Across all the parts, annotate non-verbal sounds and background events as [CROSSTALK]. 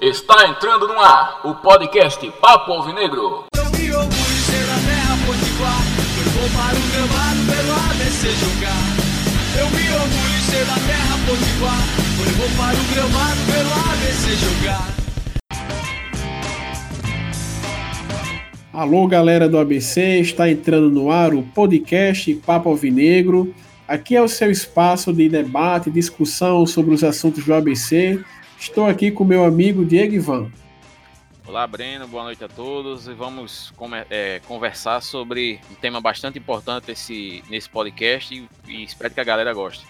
Está entrando no ar o podcast Papo Alvinegro. Eu me orgulho de ser da terra potiguar. Eu vou para o gramado pelo ABC jogar. Eu me orgulho de ser da terra potiguar. Eu vou para o gramado pelo ABC jogar. Alô, galera do ABC, está entrando no ar o podcast Papo Alvinegro. Aqui é o seu espaço de debate e discussão sobre os assuntos do ABC. Estou aqui com meu amigo Diego Ivan. Olá, Breno, boa noite a todos. E vamos é, conversar sobre um tema bastante importante esse, nesse podcast e, e espero que a galera goste.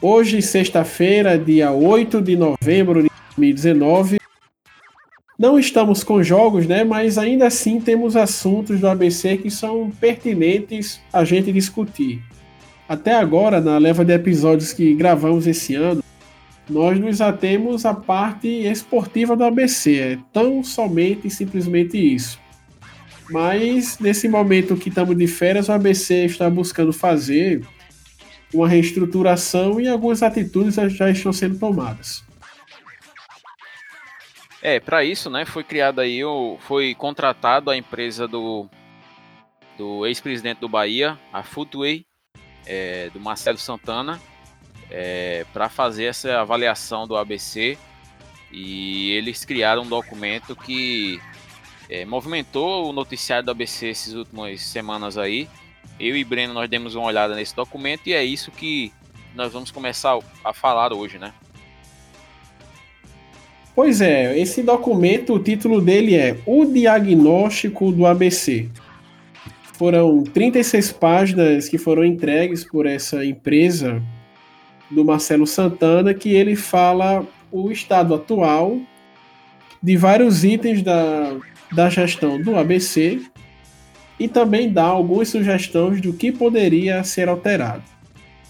Hoje, sexta-feira, dia 8 de novembro de 2019, não estamos com jogos, né? Mas ainda assim temos assuntos do ABC que são pertinentes a gente discutir. Até agora, na leva de episódios que gravamos esse ano, nós nos atemos à parte esportiva do ABC. É tão somente e simplesmente isso. Mas nesse momento que estamos de férias, o ABC está buscando fazer uma reestruturação e algumas atitudes já estão sendo tomadas. É, para isso, né, foi criada aí, foi contratado a empresa do, do ex-presidente do Bahia, a Footway, é, do Marcelo Santana, é, para fazer essa avaliação do ABC. E eles criaram um documento que é, movimentou o noticiário do ABC essas últimas semanas aí. Eu e Breno nós demos uma olhada nesse documento e é isso que nós vamos começar a falar hoje, né? Pois é, esse documento, o título dele é O Diagnóstico do ABC. Foram 36 páginas que foram entregues por essa empresa do Marcelo Santana, que ele fala o estado atual de vários itens da, da gestão do ABC e também dá algumas sugestões do que poderia ser alterado.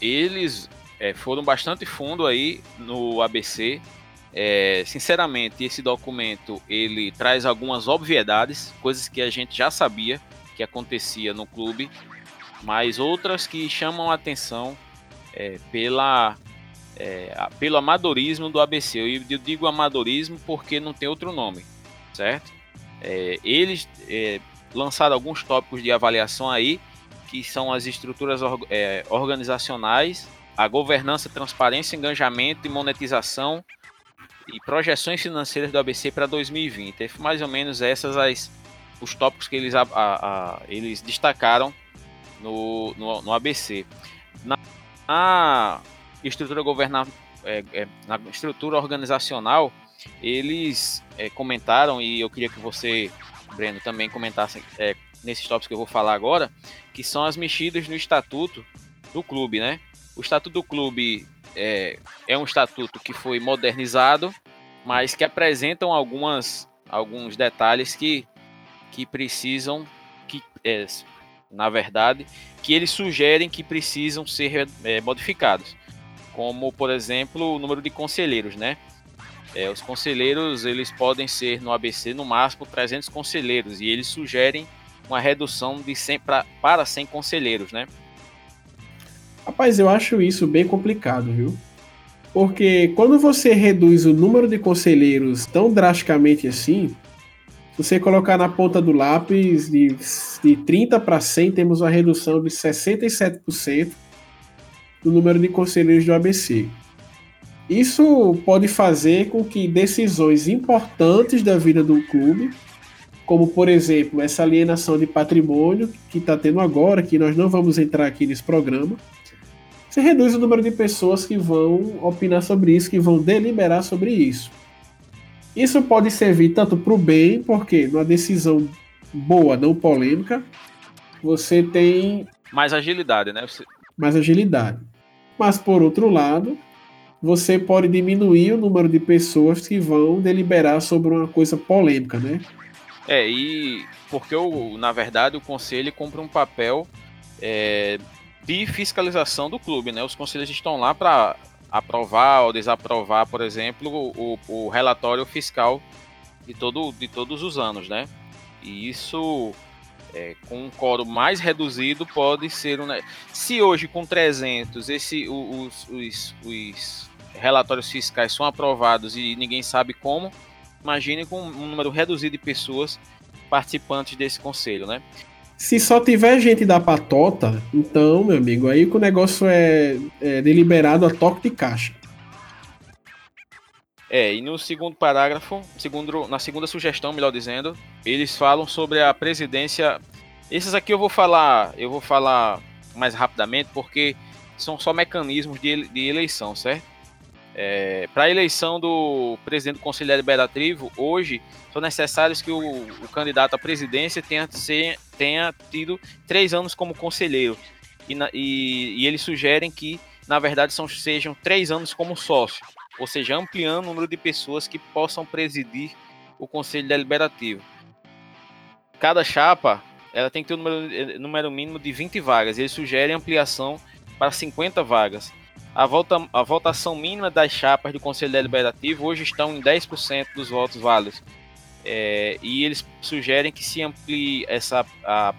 Eles é, foram bastante fundo aí no ABC é, sinceramente, esse documento ele traz algumas obviedades, coisas que a gente já sabia que acontecia no clube, mas outras que chamam a atenção é, pela, é, pelo amadorismo do ABC. Eu digo amadorismo porque não tem outro nome, certo? É, eles é, lançaram alguns tópicos de avaliação aí, que são as estruturas é, organizacionais, a governança, transparência, engajamento e monetização e projeções financeiras do ABC para 2020. É mais ou menos essas as, os tópicos que eles, a, a, eles destacaram no, no, no ABC. Na, na, estrutura governamental, é, é, na estrutura organizacional, eles é, comentaram, e eu queria que você, Breno, também comentasse é, nesses tópicos que eu vou falar agora, que são as mexidas no estatuto do clube, né? O estatuto do clube é, é um estatuto que foi modernizado, mas que apresentam algumas, alguns detalhes que, que precisam, que é, na verdade, que eles sugerem que precisam ser é, modificados, como por exemplo o número de conselheiros, né? É, os conselheiros eles podem ser no ABC no máximo 300 conselheiros e eles sugerem uma redução de 100 pra, para 100 conselheiros, né? Rapaz, eu acho isso bem complicado, viu? Porque quando você reduz o número de conselheiros tão drasticamente assim, se você colocar na ponta do lápis de, de 30 para 100, temos uma redução de 67% do número de conselheiros do ABC. Isso pode fazer com que decisões importantes da vida do clube, como por exemplo essa alienação de patrimônio que está tendo agora, que nós não vamos entrar aqui nesse programa, você reduz o número de pessoas que vão opinar sobre isso, que vão deliberar sobre isso. Isso pode servir tanto para o bem, porque numa decisão boa, não polêmica, você tem. Mais agilidade, né? Você... Mais agilidade. Mas, por outro lado, você pode diminuir o número de pessoas que vão deliberar sobre uma coisa polêmica, né? É, e porque, o, na verdade, o conselho cumpre um papel é, de fiscalização do clube, né? Os conselhos estão lá para aprovar ou desaprovar, por exemplo, o, o, relatório fiscal de, todo, de todos os anos, né? E isso, é, com um coro mais reduzido, pode ser... Um... Se hoje, com 300, esse, os, os, os relatórios fiscais são aprovados e ninguém sabe como, imagine com um número reduzido de pessoas participantes desse conselho, né? Se só tiver gente da patota, então, meu amigo, aí que o negócio é, é deliberado a toque de caixa. É, e no segundo parágrafo, segundo, na segunda sugestão, melhor dizendo, eles falam sobre a presidência. Esses aqui eu vou falar, eu vou falar mais rapidamente porque são só mecanismos de, de eleição, certo? É, Para a eleição do presidente do Conselho Deliberativo, hoje são necessários que o, o candidato à presidência tenha, ser, tenha tido três anos como conselheiro. E, na, e, e eles sugerem que, na verdade, são, sejam três anos como sócio, ou seja, ampliando o número de pessoas que possam presidir o Conselho Deliberativo. Cada chapa ela tem que ter um número, número mínimo de 20 vagas. Eles sugerem ampliação para 50 vagas. A, volta, a votação mínima das chapas do Conselho Deliberativo hoje estão em 10% dos votos válidos. É, e eles sugerem que se amplie essa a,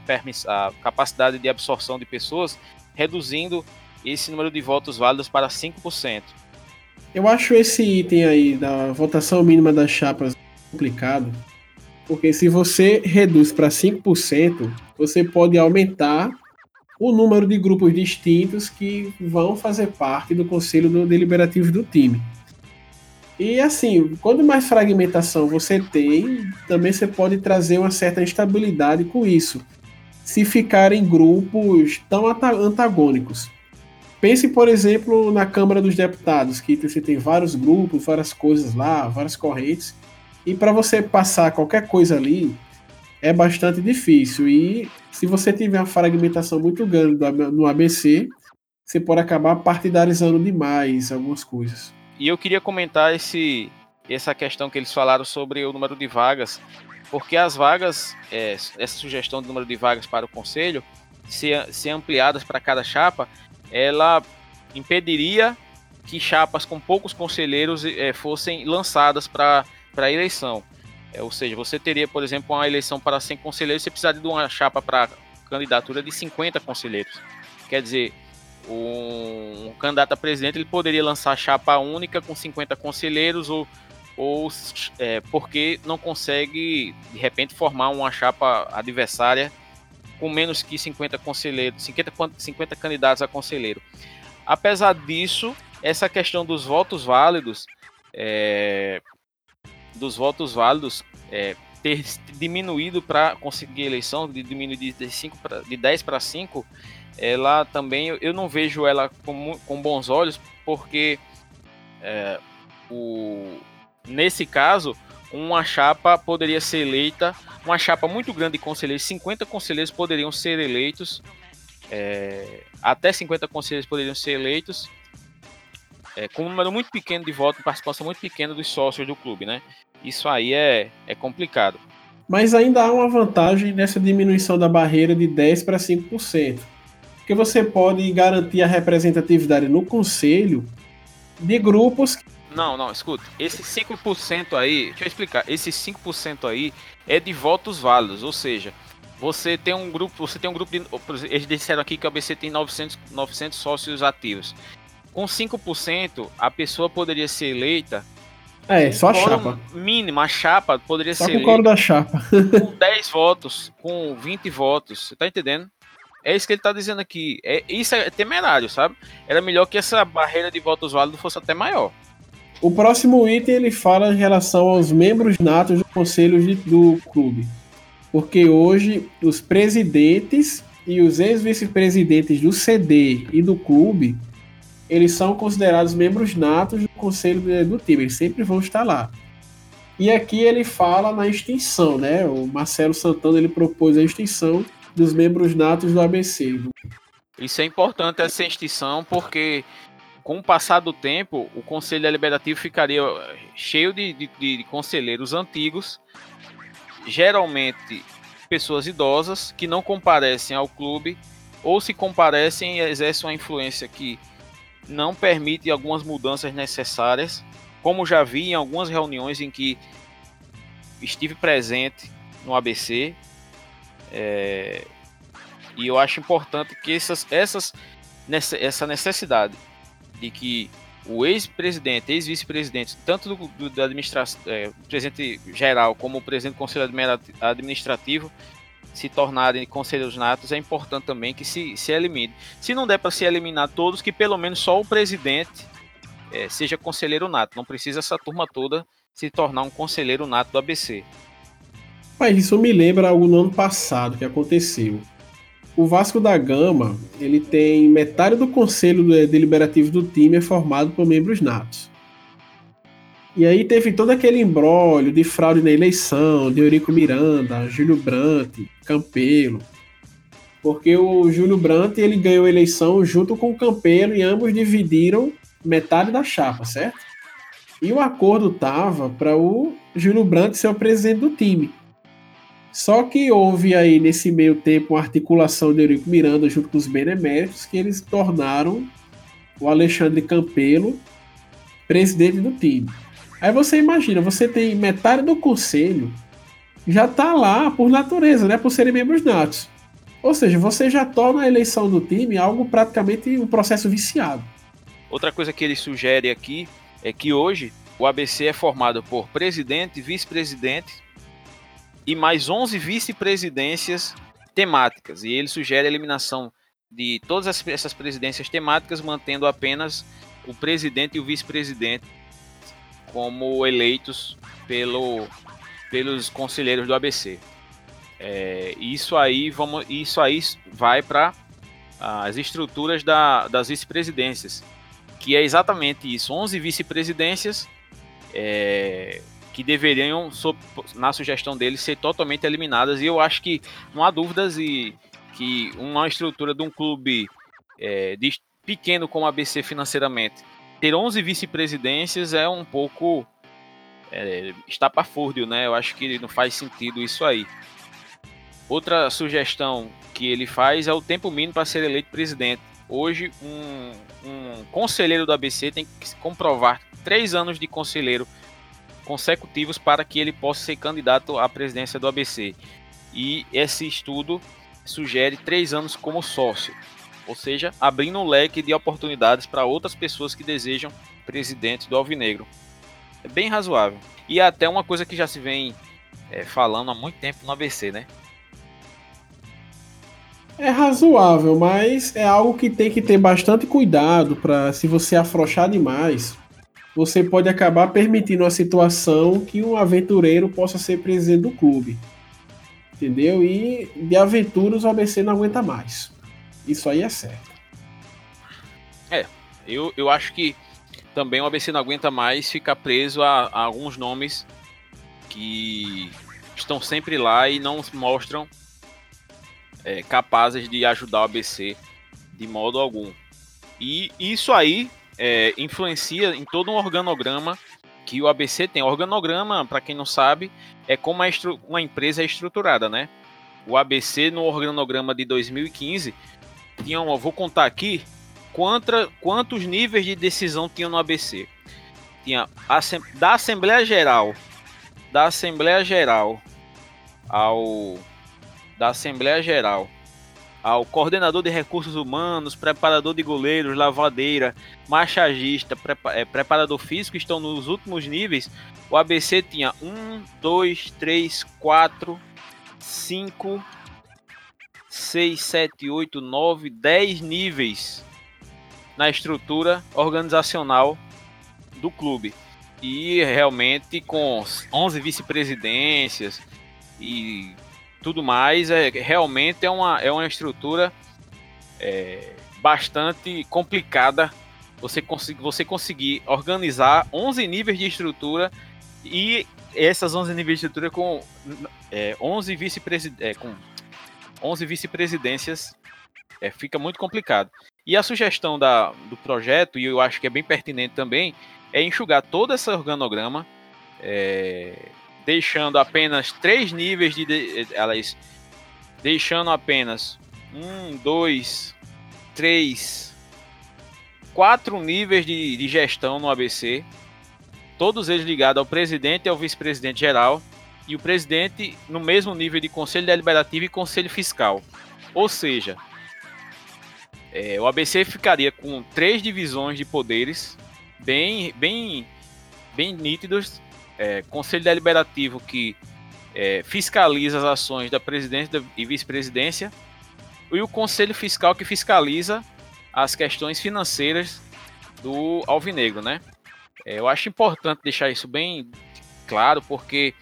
a capacidade de absorção de pessoas, reduzindo esse número de votos válidos para 5%. Eu acho esse item aí da votação mínima das chapas complicado, porque se você reduz para 5%, você pode aumentar o número de grupos distintos que vão fazer parte do conselho deliberativo do time. E assim, quando mais fragmentação você tem, também você pode trazer uma certa instabilidade com isso. Se ficarem grupos tão antagônicos. Pense, por exemplo, na Câmara dos Deputados, que você tem vários grupos, várias coisas lá, várias correntes. E para você passar qualquer coisa ali, é bastante difícil. E se você tiver uma fragmentação muito grande no ABC, você pode acabar partidarizando demais algumas coisas. E eu queria comentar esse, essa questão que eles falaram sobre o número de vagas, porque as vagas, é, essa sugestão do número de vagas para o conselho, ser, ser ampliadas para cada chapa, ela impediria que chapas com poucos conselheiros é, fossem lançadas para a eleição. É, ou seja, você teria, por exemplo, uma eleição para 100 conselheiros, você precisaria de uma chapa para candidatura de 50 conselheiros. Quer dizer, um, um, candidato a presidente ele poderia lançar chapa única com 50 conselheiros ou, ou é, porque não consegue, de repente, formar uma chapa adversária com menos que 50 conselheiros, 50, 50 candidatos a conselheiro. Apesar disso, essa questão dos votos válidos é, dos votos válidos é, ter diminuído para conseguir eleição, de diminuir de, 5 pra, de 10 para 5, ela também, eu não vejo ela com, com bons olhos, porque é, o, nesse caso, uma chapa poderia ser eleita, uma chapa muito grande de conselheiros, 50 conselheiros poderiam ser eleitos, é, até 50 conselheiros poderiam ser eleitos, é, com um número muito pequeno de votos, participação muito pequena dos sócios do clube, né? Isso aí é, é complicado. Mas ainda há uma vantagem nessa diminuição da barreira de 10% para 5%. Porque você pode garantir a representatividade no conselho de grupos. Não, não, escuta. Esse 5% aí, deixa eu explicar. Esse 5% aí é de votos válidos, ou seja, você tem um grupo, você tem um grupo de, eles disseram aqui que a ABC tem 900, 900 sócios ativos. Com 5%, a pessoa poderia ser eleita é, só a chapa. Mínimo, a chapa poderia só ser. Só com o coro da chapa. com [LAUGHS] 10 votos, com 20 votos. Você tá entendendo? É isso que ele tá dizendo aqui. É, isso é temerário, sabe? Era melhor que essa barreira de votos válidos fosse até maior. O próximo item ele fala em relação aos membros natos do conselho de, do clube. Porque hoje os presidentes e os ex-vice-presidentes do CD e do clube eles são considerados membros natos do conselho do time, eles sempre vão estar lá. E aqui ele fala na extinção, né? O Marcelo Santana ele propôs a extinção dos membros natos do ABC. Isso é importante essa extinção porque com o passar do tempo o Conselho Deliberativo ficaria cheio de, de, de conselheiros antigos, geralmente pessoas idosas que não comparecem ao clube ou se comparecem exercem uma influência que não permite algumas mudanças necessárias, como já vi em algumas reuniões em que estive presente no ABC. É, e eu acho importante que essas, essas, essa necessidade de que o ex-presidente, ex-vice-presidente, tanto do, do, é, presidente geral como o presidente do conselho administrativo, se tornarem conselheiros natos, é importante também que se, se elimine. Se não der para se eliminar todos, que pelo menos só o presidente é, seja conselheiro nato. Não precisa essa turma toda se tornar um conselheiro nato do ABC. Mas isso me lembra algo no ano passado que aconteceu. O Vasco da Gama, ele tem metade do conselho deliberativo do time é formado por membros natos. E aí teve todo aquele embrólio de fraude na eleição, de Eurico Miranda, Júlio Brandt, Campelo. Porque o Júlio Brandt ele ganhou a eleição junto com o Campelo e ambos dividiram metade da chapa, certo? E o acordo tava para o Júlio Brandt ser o presidente do time. Só que houve aí nesse meio tempo uma articulação de Eurico Miranda junto com os beneméritos que eles tornaram o Alexandre Campelo presidente do time. Aí você imagina, você tem metade do conselho já tá lá por natureza, né, por serem membros natos. Ou seja, você já torna a eleição do time algo praticamente um processo viciado. Outra coisa que ele sugere aqui é que hoje o ABC é formado por presidente, vice-presidente e mais 11 vice-presidências temáticas. E ele sugere a eliminação de todas essas presidências temáticas, mantendo apenas o presidente e o vice-presidente como eleitos pelo, pelos conselheiros do ABC. É, isso aí vamos, isso aí vai para as estruturas da, das vice-presidências, que é exatamente isso, 11 vice-presidências é, que deveriam, na sugestão deles, ser totalmente eliminadas. E eu acho que não há dúvidas e que uma estrutura de um clube é, de, pequeno como a ABC financeiramente, ter 11 vice-presidências é um pouco é, estapafúrdio, né? Eu acho que não faz sentido isso aí. Outra sugestão que ele faz é o tempo mínimo para ser eleito presidente. Hoje, um, um conselheiro do ABC tem que comprovar três anos de conselheiro consecutivos para que ele possa ser candidato à presidência do ABC. E esse estudo sugere três anos como sócio, ou seja, abrindo um leque de oportunidades para outras pessoas que desejam presidente do Alvinegro. É bem razoável. E é até uma coisa que já se vem é, falando há muito tempo no ABC, né? É razoável, mas é algo que tem que ter bastante cuidado para se você afrouxar demais, você pode acabar permitindo a situação que um aventureiro possa ser presidente do clube. Entendeu? E de aventuras o ABC não aguenta mais. Isso aí é certo. É, eu, eu acho que também o ABC não aguenta mais ficar preso a, a alguns nomes que estão sempre lá e não mostram é, capazes de ajudar o ABC de modo algum. E isso aí é, influencia em todo um organograma que o ABC tem. O organograma, para quem não sabe, é como uma empresa é estruturada, né? O ABC no organograma de 2015 tinha, um, vou contar aqui, quantra, quantos níveis de decisão tinha no ABC. Tinha da Assembleia Geral, da Assembleia Geral ao da Assembleia Geral ao coordenador de recursos humanos, preparador de goleiros, lavadeira, machagista, prepa é, preparador físico estão nos últimos níveis. O ABC tinha 1, 2, 3, 4, 5, 6, 7, 8, 9, 10 níveis na estrutura organizacional do clube. E realmente com 11 vice-presidências e tudo mais, é, realmente é uma, é uma estrutura é, bastante complicada você, conseguir você conseguir organizar 11 níveis de estrutura e essas 11 níveis de estrutura com, é, 11 vice-presidências é, 11 vice-presidências é, fica muito complicado. E a sugestão da, do projeto, e eu acho que é bem pertinente também, é enxugar todo esse organograma, é, deixando apenas três níveis de, elas deixando apenas um, dois, três, quatro níveis de, de gestão no ABC, todos eles ligados ao presidente e ao vice-presidente geral, e o presidente no mesmo nível de conselho deliberativo e conselho fiscal. Ou seja, é, o ABC ficaria com três divisões de poderes bem, bem, bem nítidos. É, Conselho Deliberativo que é, fiscaliza as ações da presidência e vice-presidência e o Conselho Fiscal que fiscaliza as questões financeiras do Alvinegro, né? É, eu acho importante deixar isso bem claro, porque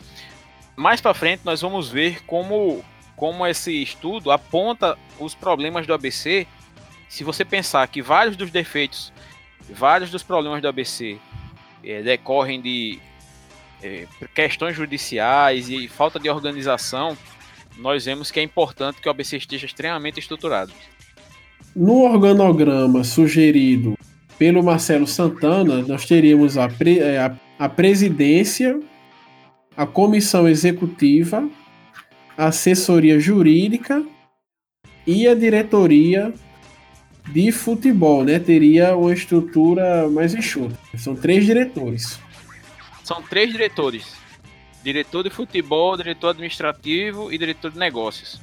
mais para frente nós vamos ver como, como esse estudo aponta os problemas do ABC. Se você pensar que vários dos defeitos, vários dos problemas do ABC é, decorrem de é, questões judiciais e falta de organização, nós vemos que é importante que o ABC esteja extremamente estruturado. No organograma sugerido pelo Marcelo Santana, nós teríamos a, pre, é, a, a presidência, a comissão executiva, a assessoria jurídica e a diretoria de futebol, né? Teria uma estrutura mais enxuta. São três diretores. São três diretores: diretor de futebol, diretor administrativo e diretor de negócios.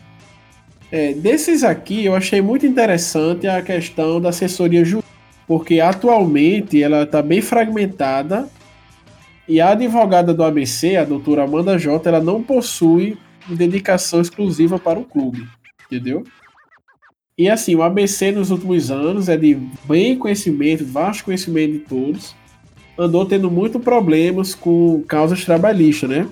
É, desses aqui, eu achei muito interessante a questão da assessoria jurídica, porque atualmente ela está bem fragmentada e a advogada do ABC, a doutora Amanda Jota, ela não possui dedicação exclusiva para o clube, entendeu? E assim, o ABC nos últimos anos é de bem conhecimento, vasto conhecimento de todos, andou tendo muito problemas com causas trabalhistas, né?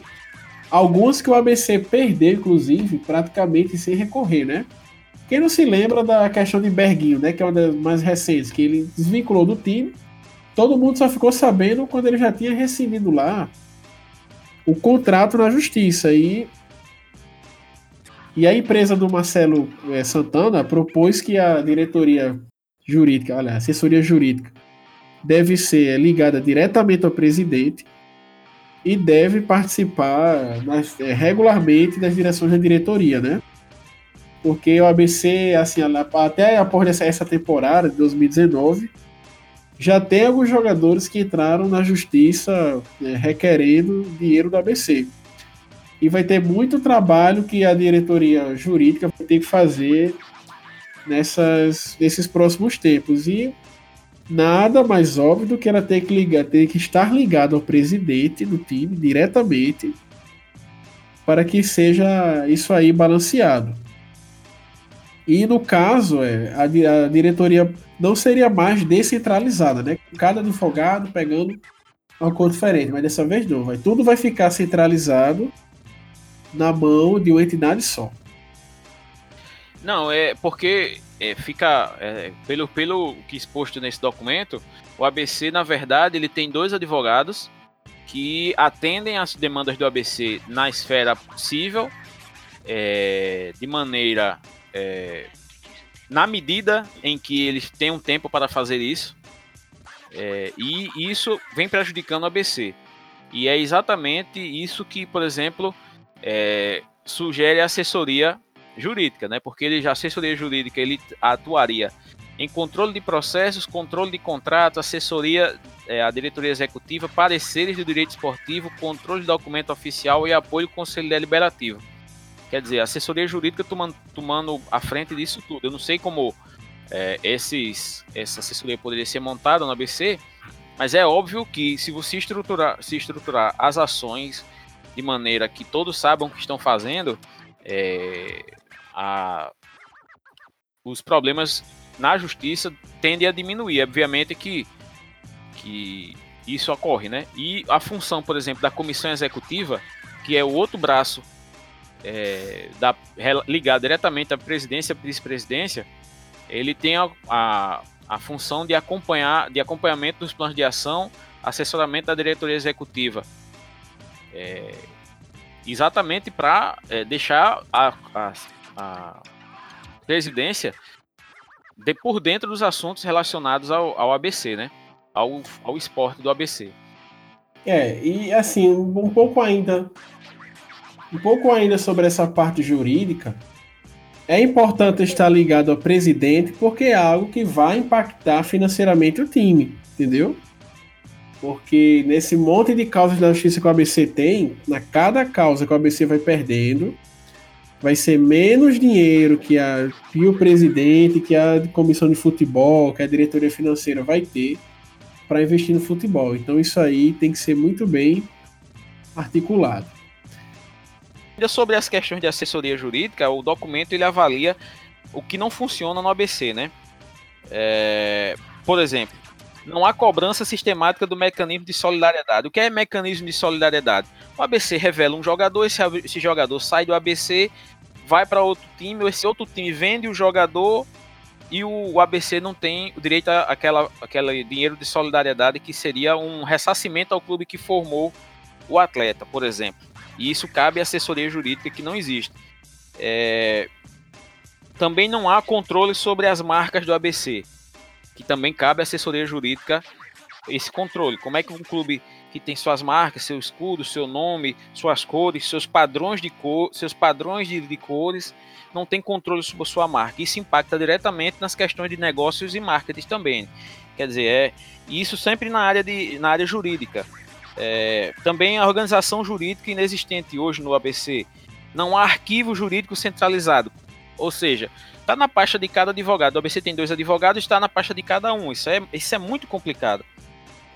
Algumas que o ABC perdeu, inclusive, praticamente sem recorrer, né? Quem não se lembra da questão de Berguinho, né? Que é uma das mais recentes, que ele desvinculou do time. Todo mundo só ficou sabendo quando ele já tinha recebido lá o contrato na justiça. E, e a empresa do Marcelo é, Santana propôs que a diretoria jurídica, olha, a assessoria jurídica, deve ser ligada diretamente ao presidente e deve participar nas, é, regularmente das direções da diretoria, né? Porque o ABC, assim, até após essa temporada de 2019, já tem alguns jogadores que entraram na justiça né, requerendo dinheiro do ABC. E vai ter muito trabalho que a diretoria jurídica vai ter que fazer nessas, nesses próximos tempos. E nada mais óbvio do que ela ter que ligar, ter que estar ligado ao presidente do time diretamente para que seja isso aí balanceado. E no caso, é, a, a diretoria não seria mais descentralizada, né? Cada advogado pegando uma cor diferente, mas dessa vez não, vai tudo vai ficar centralizado na mão de uma entidade só. Não, é porque é, fica é, pelo, pelo que exposto nesse documento, o ABC, na verdade, ele tem dois advogados que atendem as demandas do ABC na esfera possível, é, de maneira é, na medida em que eles têm um tempo para fazer isso, é, e isso vem prejudicando o ABC. E é exatamente isso que, por exemplo, é, sugere a assessoria jurídica, né? Porque ele já assessoria jurídica, ele atuaria em controle de processos, controle de contratos, assessoria é, à diretoria executiva, pareceres do direito esportivo, controle de documento oficial e apoio ao conselho deliberativo. Quer dizer, assessoria jurídica tomando, tomando a frente disso tudo. Eu não sei como é, esses, essa assessoria poderia ser montada no ABC, mas é óbvio que se você estruturar, se estruturar as ações de maneira que todos saibam o que estão fazendo, é, a, os problemas na justiça tendem a diminuir. Obviamente que, que isso ocorre, né? E a função, por exemplo, da comissão executiva, que é o outro braço é, da, ligado diretamente à presidência vice-presidência, ele tem a, a, a, função de acompanhar, de acompanhamento dos planos de ação, assessoramento da diretoria executiva. É, exatamente para é, deixar a, a, a presidência de por dentro dos assuntos relacionados ao, ao ABC, né? Ao, ao esporte do ABC. É, e assim, um pouco ainda. Um pouco ainda sobre essa parte jurídica. É importante estar ligado ao presidente porque é algo que vai impactar financeiramente o time, entendeu? Porque nesse monte de causas da justiça que o ABC tem, na cada causa que o ABC vai perdendo, vai ser menos dinheiro que, a, que o presidente, que a comissão de futebol, que a diretoria financeira vai ter para investir no futebol. Então isso aí tem que ser muito bem articulado. Ainda sobre as questões de assessoria jurídica, o documento ele avalia o que não funciona no ABC, né? É, por exemplo, não há cobrança sistemática do mecanismo de solidariedade. O que é mecanismo de solidariedade? O ABC revela um jogador, esse, esse jogador sai do ABC, vai para outro time, esse outro time vende o jogador e o, o ABC não tem o direito àquela, àquele dinheiro de solidariedade que seria um ressarcimento ao clube que formou o atleta, por exemplo. E isso cabe à assessoria jurídica que não existe. É... Também não há controle sobre as marcas do ABC, que também cabe à assessoria jurídica esse controle. Como é que um clube que tem suas marcas, seu escudo, seu nome, suas cores, seus padrões de cor, seus padrões de, de cores, não tem controle sobre sua marca. Isso impacta diretamente nas questões de negócios e marketing também. Quer dizer, é isso sempre na área, de, na área jurídica. É, também a organização jurídica inexistente hoje no ABC. Não há arquivo jurídico centralizado. Ou seja, está na pasta de cada advogado. O ABC tem dois advogados, está na pasta de cada um. Isso é, isso é muito complicado.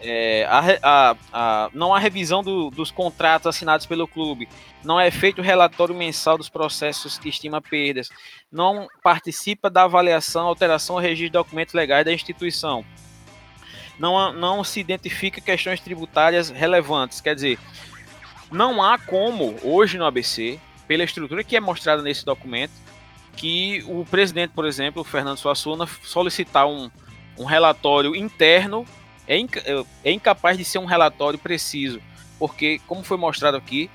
É, a, a, a, não há revisão do, dos contratos assinados pelo clube, não é feito relatório mensal dos processos que estima perdas, não participa da avaliação, alteração ou registro de documentos legais da instituição, não, não se identifica questões tributárias relevantes, quer dizer, não há como, hoje no ABC, pela estrutura que é mostrada nesse documento, que o presidente, por exemplo, Fernando Suassuna, solicitar um, um relatório interno é, é incapaz de ser um relatório preciso, porque, como foi mostrado aqui,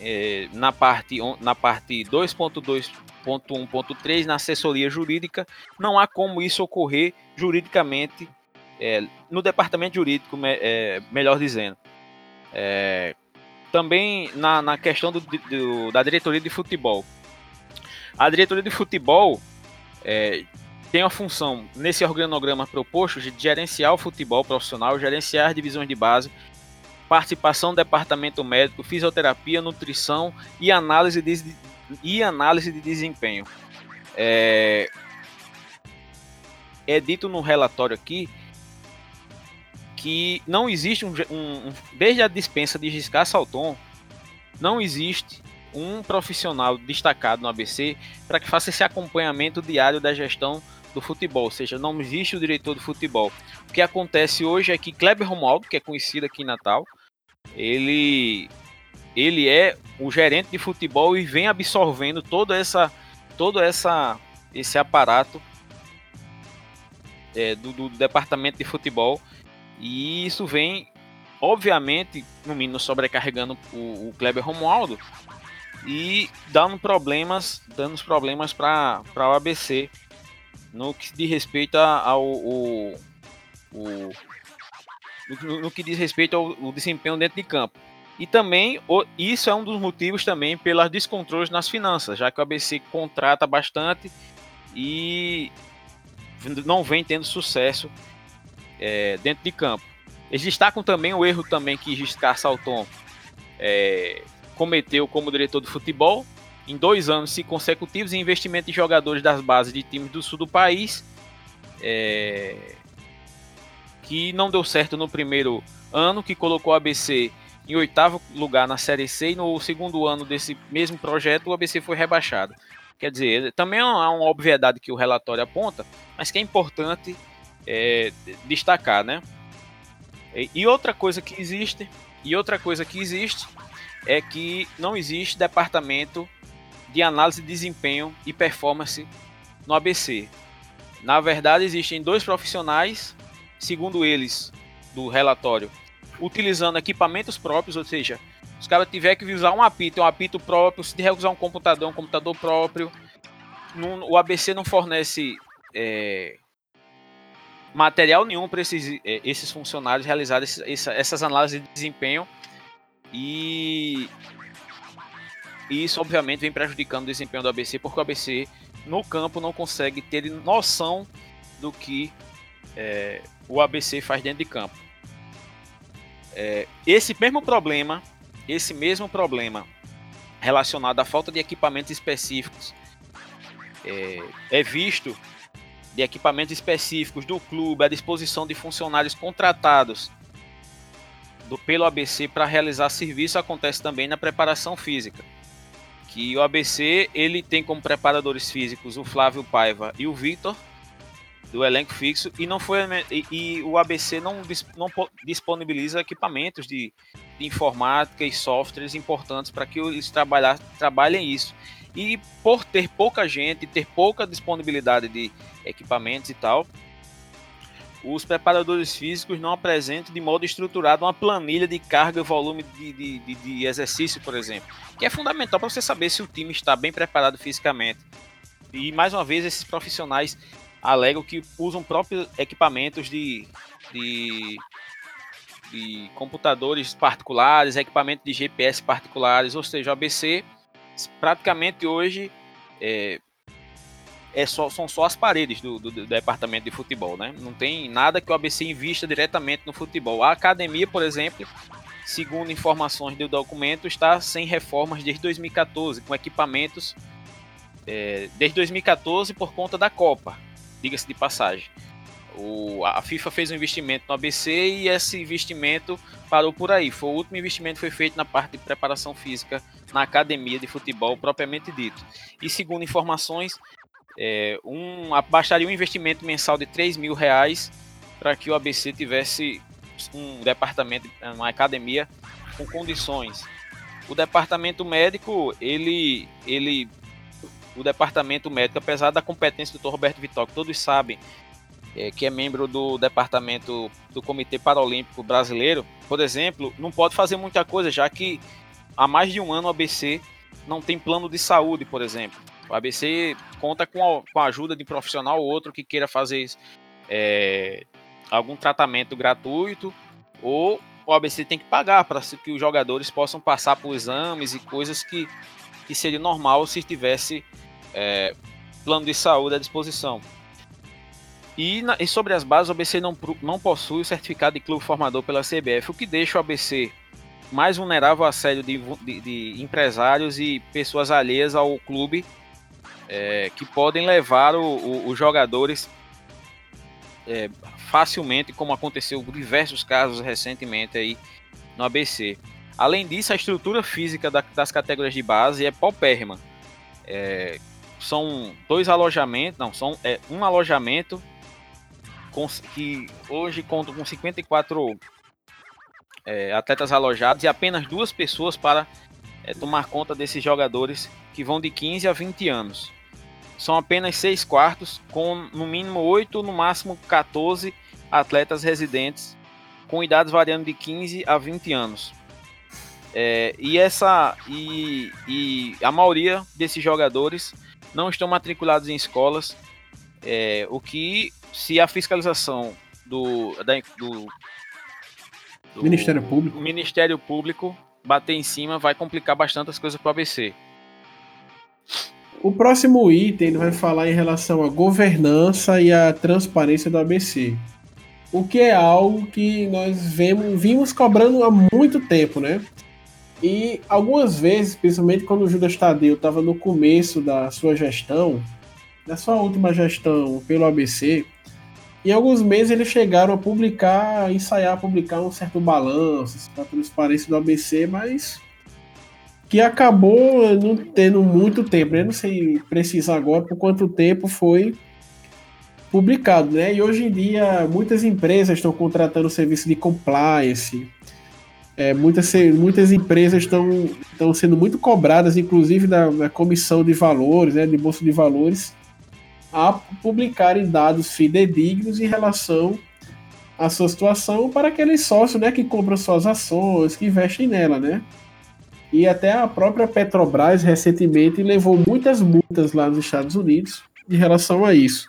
é, na parte, na parte 2.2.1.3, na assessoria jurídica, não há como isso ocorrer juridicamente é, no departamento jurídico, é, melhor dizendo. É, também na, na questão do, do, da diretoria de futebol. A diretoria de futebol é, tem a função, nesse organograma proposto, de gerenciar o futebol profissional, gerenciar as divisões de base, participação do departamento médico, fisioterapia, nutrição e análise de, e análise de desempenho. É, é dito no relatório aqui que não existe um, um, desde a dispensa de Giscard Salton, não existe um profissional destacado no ABC para que faça esse acompanhamento diário da gestão do futebol, ou seja, não existe o diretor do futebol. O que acontece hoje é que Kleber Romualdo, que é conhecido aqui em Natal, ele ele é o gerente de futebol e vem absorvendo toda essa todo essa esse aparato é, do, do, departamento de futebol e isso vem obviamente no mínimo sobrecarregando o, o Kleber Romualdo e dando problemas dando problemas para o ABC no que diz respeito ao, ao, ao no, no, que diz respeito ao, ao, desempenho dentro de campo. E também o, isso é um dos motivos também pelas descontroles nas finanças, já que o ABC contrata bastante e não vem tendo sucesso é, dentro de campo. Eles destacam também o erro também que Giscard Salton é, cometeu como diretor de futebol, em dois anos consecutivos em investimento em jogadores das bases de times do sul do país, é, que não deu certo no primeiro ano, que colocou o ABC em oitavo lugar na Série C, e no segundo ano desse mesmo projeto o ABC foi rebaixado. Quer dizer, também há uma obviedade que o relatório aponta, mas que é importante é, destacar, né? E outra coisa que existe, e outra coisa que existe é que não existe departamento de análise de desempenho e performance no ABC. Na verdade, existem dois profissionais, segundo eles, do relatório, utilizando equipamentos próprios, ou seja, os caras tiver que usar um apito, um apito próprio, se tiver que usar um computador, um computador próprio. o ABC não fornece é, material nenhum para esses, é, esses funcionários realizarem essas análises de desempenho e isso, obviamente, vem prejudicando o desempenho do ABC, porque o ABC no campo não consegue ter noção do que é, o ABC faz dentro de campo. É, esse mesmo problema, esse mesmo problema relacionado à falta de equipamentos específicos é, é visto de equipamentos específicos do clube à disposição de funcionários contratados do, pelo ABC para realizar serviço acontece também na preparação física. Que o ABC ele tem como preparadores físicos o Flávio Paiva e o Vitor do elenco fixo e não foi e, e o ABC não, não disponibiliza equipamentos de, de, informática e softwares importantes para que eles trabalhar, trabalhem isso. E por ter pouca gente, ter pouca disponibilidade de equipamentos e tal, os preparadores físicos não apresentam de modo estruturado uma planilha de carga e volume de, de, de, de exercício, por exemplo, que é fundamental para você saber se o time está bem preparado fisicamente. E mais uma vez, esses profissionais alegam que usam próprios equipamentos de, de, de computadores particulares, equipamento de GPS particulares, ou seja, o ABC praticamente hoje é, é só, são só as paredes do, do, do, departamento de futebol, né? Não tem nada que o ABC invista diretamente no futebol. A academia, por exemplo, segundo informações do documento, está sem reformas desde 2014, com equipamentos é, desde 2014 por conta da Copa, diga-se de passagem. O, a FIFA fez um investimento no ABC e esse investimento parou por aí. Foi o último investimento que foi feito na parte de preparação física na academia de futebol propriamente dito. E segundo informações, é, um, baixaria um investimento mensal de 3 mil reais para que o ABC tivesse um departamento, uma academia com condições. O departamento médico, ele, ele, o departamento médico, apesar da competência do Dr. Roberto Vitor, que todos sabem é, que é membro do departamento do Comitê Paralímpico Brasileiro, por exemplo, não pode fazer muita coisa, já que há mais de um ano o ABC não tem plano de saúde, por exemplo. O ABC conta com a, com a ajuda de um profissional ou outro que queira fazer é, algum tratamento gratuito, ou o ABC tem que pagar para que os jogadores possam passar por exames e coisas que, que seria normal se tivesse é, plano de saúde à disposição. E, na, e, sobre as bases, o ABC não, não possui o certificado de clube formador pela CBF, o que deixa o ABC mais vulnerável a assédio de, de, de empresários e pessoas alheias ao clube é, que podem levar o, o, os jogadores é, facilmente, como aconteceu em diversos casos recentemente aí no ABC. Além disso, a estrutura física da, das categorias de base é paupérrima. É, são dois alojamentos, não, são é, um alojamento com, que hoje conta com 54 é, atletas alojados e apenas duas pessoas para é, tomar conta desses jogadores que vão de 15 a 20 anos são apenas seis quartos, com no mínimo 8, no máximo 14 atletas residentes, com idades variando de 15 a 20 anos. É, e essa e, e, a maioria desses jogadores não estão matriculados em escolas, é, o que se a fiscalização do, da, do, do Ministério Público Ministério Público bater em cima vai complicar bastante as coisas para o ABC. O próximo item vai falar em relação à governança e à transparência do ABC. O que é algo que nós vemos, vimos cobrando há muito tempo, né? E algumas vezes, principalmente quando o Judas Tadeu estava no começo da sua gestão, da sua última gestão pelo ABC, em alguns meses eles chegaram a publicar, ensaiar publicar um certo balanço para transparência do ABC, mas que acabou não tendo muito tempo, né? Não sei precisar agora por quanto tempo foi publicado, né? E hoje em dia muitas empresas estão contratando serviço de compliance, é, muitas, muitas empresas estão, estão sendo muito cobradas, inclusive da, da comissão de valores, né, de bolsa de valores, a publicarem dados fidedignos em relação à sua situação para aqueles sócios, né, que compram suas ações, que investem nela, né? E até a própria Petrobras recentemente levou muitas multas lá nos Estados Unidos em relação a isso.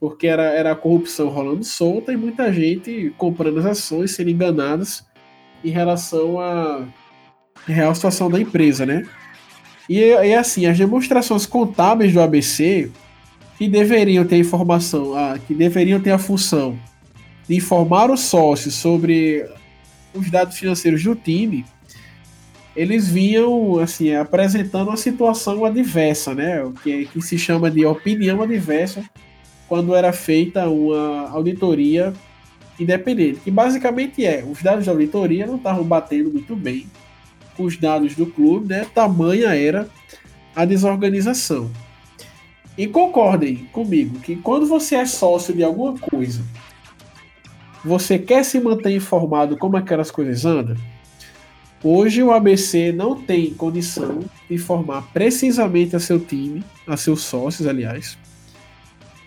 Porque era, era a corrupção rolando solta e muita gente comprando as ações, sendo enganadas em relação à real situação da empresa, né? E, e assim, as demonstrações contábeis do ABC, que deveriam ter informação, ah, que deveriam ter a função de informar os sócios sobre os dados financeiros do time, eles vinham assim apresentando uma situação adversa, né? O que, que se chama de opinião adversa quando era feita uma auditoria independente, que basicamente é, os dados da auditoria não estavam batendo muito bem com os dados do clube, né? Tamanha era a desorganização. E concordem comigo que quando você é sócio de alguma coisa, você quer se manter informado como aquelas coisas andam? Hoje o ABC não tem condição de informar precisamente a seu time, a seus sócios, aliás,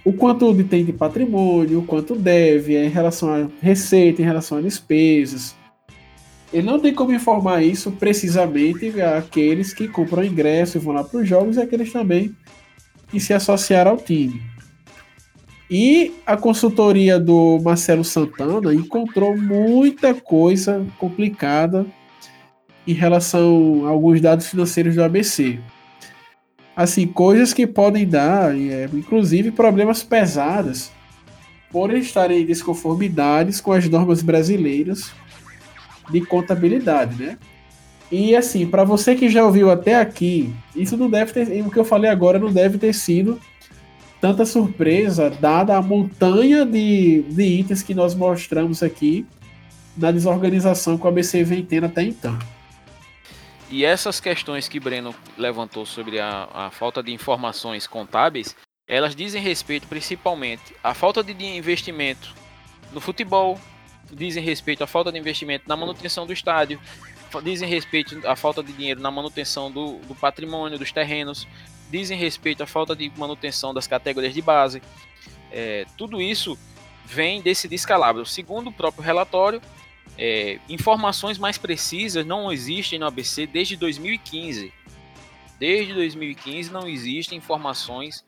o quanto tem de patrimônio, o quanto deve em relação a receita, em relação a despesas. Ele não tem como informar isso precisamente àqueles que compram ingresso e vão lá para os jogos e aqueles também que se associaram ao time. E a consultoria do Marcelo Santana encontrou muita coisa complicada em relação a alguns dados financeiros do ABC. Assim, coisas que podem dar, é, inclusive, problemas pesados por estarem em desconformidades com as normas brasileiras de contabilidade, né? E assim, para você que já ouviu até aqui, isso não deve ter, o que eu falei agora não deve ter sido tanta surpresa, dada a montanha de, de itens que nós mostramos aqui na desorganização que o ABC vem tendo até então. E essas questões que Breno levantou sobre a, a falta de informações contábeis, elas dizem respeito principalmente à falta de investimento no futebol, dizem respeito à falta de investimento na manutenção do estádio, dizem respeito à falta de dinheiro na manutenção do, do patrimônio, dos terrenos, dizem respeito à falta de manutenção das categorias de base. É, tudo isso vem desse descalabro. Segundo o próprio relatório, é, informações mais precisas não existem no ABC desde 2015. Desde 2015 não existem informações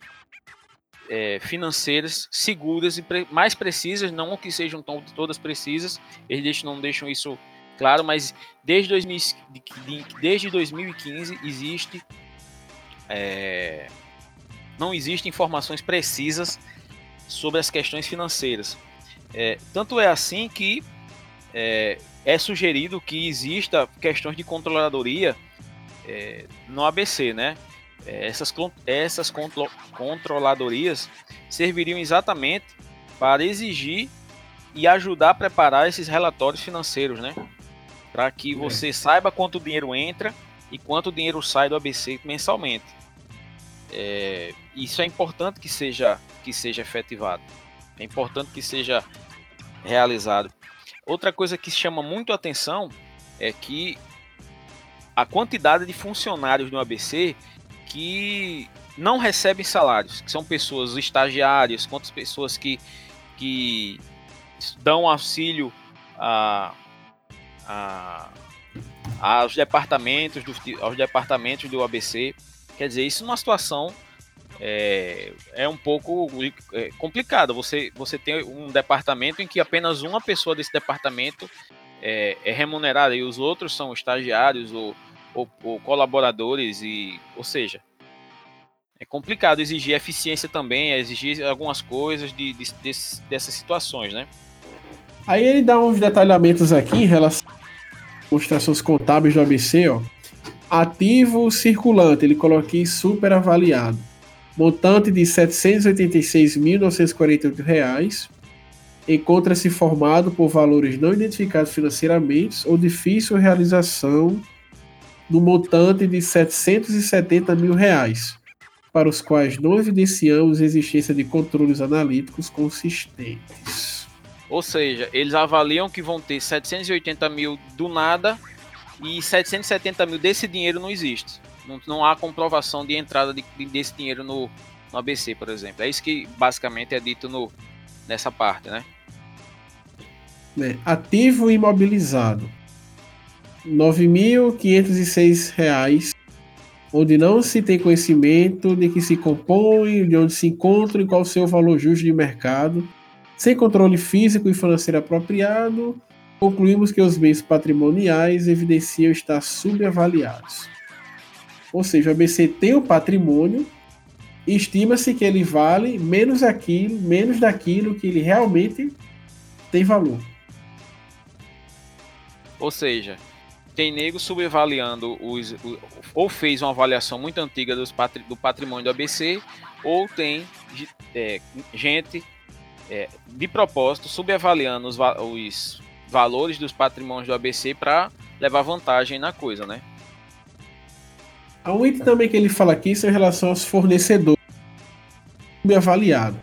é, financeiras seguras e pre mais precisas, não que sejam todas precisas, eles não deixam isso claro, mas desde, 2000, desde 2015 existe é, não existem informações precisas sobre as questões financeiras. É, tanto é assim que é, é sugerido que exista questões de controladoria é, no ABC, né? É, essas, essas contro, controladorias serviriam exatamente para exigir e ajudar a preparar esses relatórios financeiros, né? Para que é. você saiba quanto dinheiro entra e quanto dinheiro sai do ABC mensalmente. É, isso é importante que seja que seja efetivado. É importante que seja realizado. Outra coisa que chama muito a atenção é que a quantidade de funcionários no ABC que não recebem salários, que são pessoas estagiárias, quantas pessoas que, que dão auxílio a, a, aos departamentos do, aos departamentos do ABC. Quer dizer, isso numa situação é, é um pouco é, complicado. Você, você tem um departamento em que apenas uma pessoa desse departamento é, é remunerada e os outros são estagiários ou, ou, ou, colaboradores, e, ou seja, é complicado exigir eficiência também, é exigir algumas coisas de, de, de, dessas situações, né? Aí ele dá uns detalhamentos aqui em relação às demonstrações contábeis do ABC, ó. Ativo circulante, ele coloquei super avaliado montante de R$ 786.948, encontra-se formado por valores não identificados financeiramente ou difícil realização no montante de 770 mil reais, para os quais não evidenciamos existência de controles analíticos consistentes. Ou seja, eles avaliam que vão ter 780 mil do nada e 770 mil desse dinheiro não existe. Não, não há comprovação de entrada de, desse dinheiro no, no ABC, por exemplo. É isso que basicamente é dito no, nessa parte, né? É, ativo imobilizado. R$ 9.506, onde não se tem conhecimento de que se compõe, de onde se encontra e qual o seu valor justo de mercado, sem controle físico e financeiro apropriado, concluímos que os bens patrimoniais evidenciam estar subavaliados. Ou seja, o ABC tem o patrimônio e estima-se que ele vale menos aquilo, menos daquilo que ele realmente tem valor. Ou seja, tem nego subavaliando os, ou fez uma avaliação muito antiga dos do patrimônio do ABC, ou tem é, gente é, de propósito subavaliando os, os valores dos patrimônios do ABC para levar vantagem na coisa, né? Há um item também que ele fala aqui são em relação aos fornecedores subavaliados.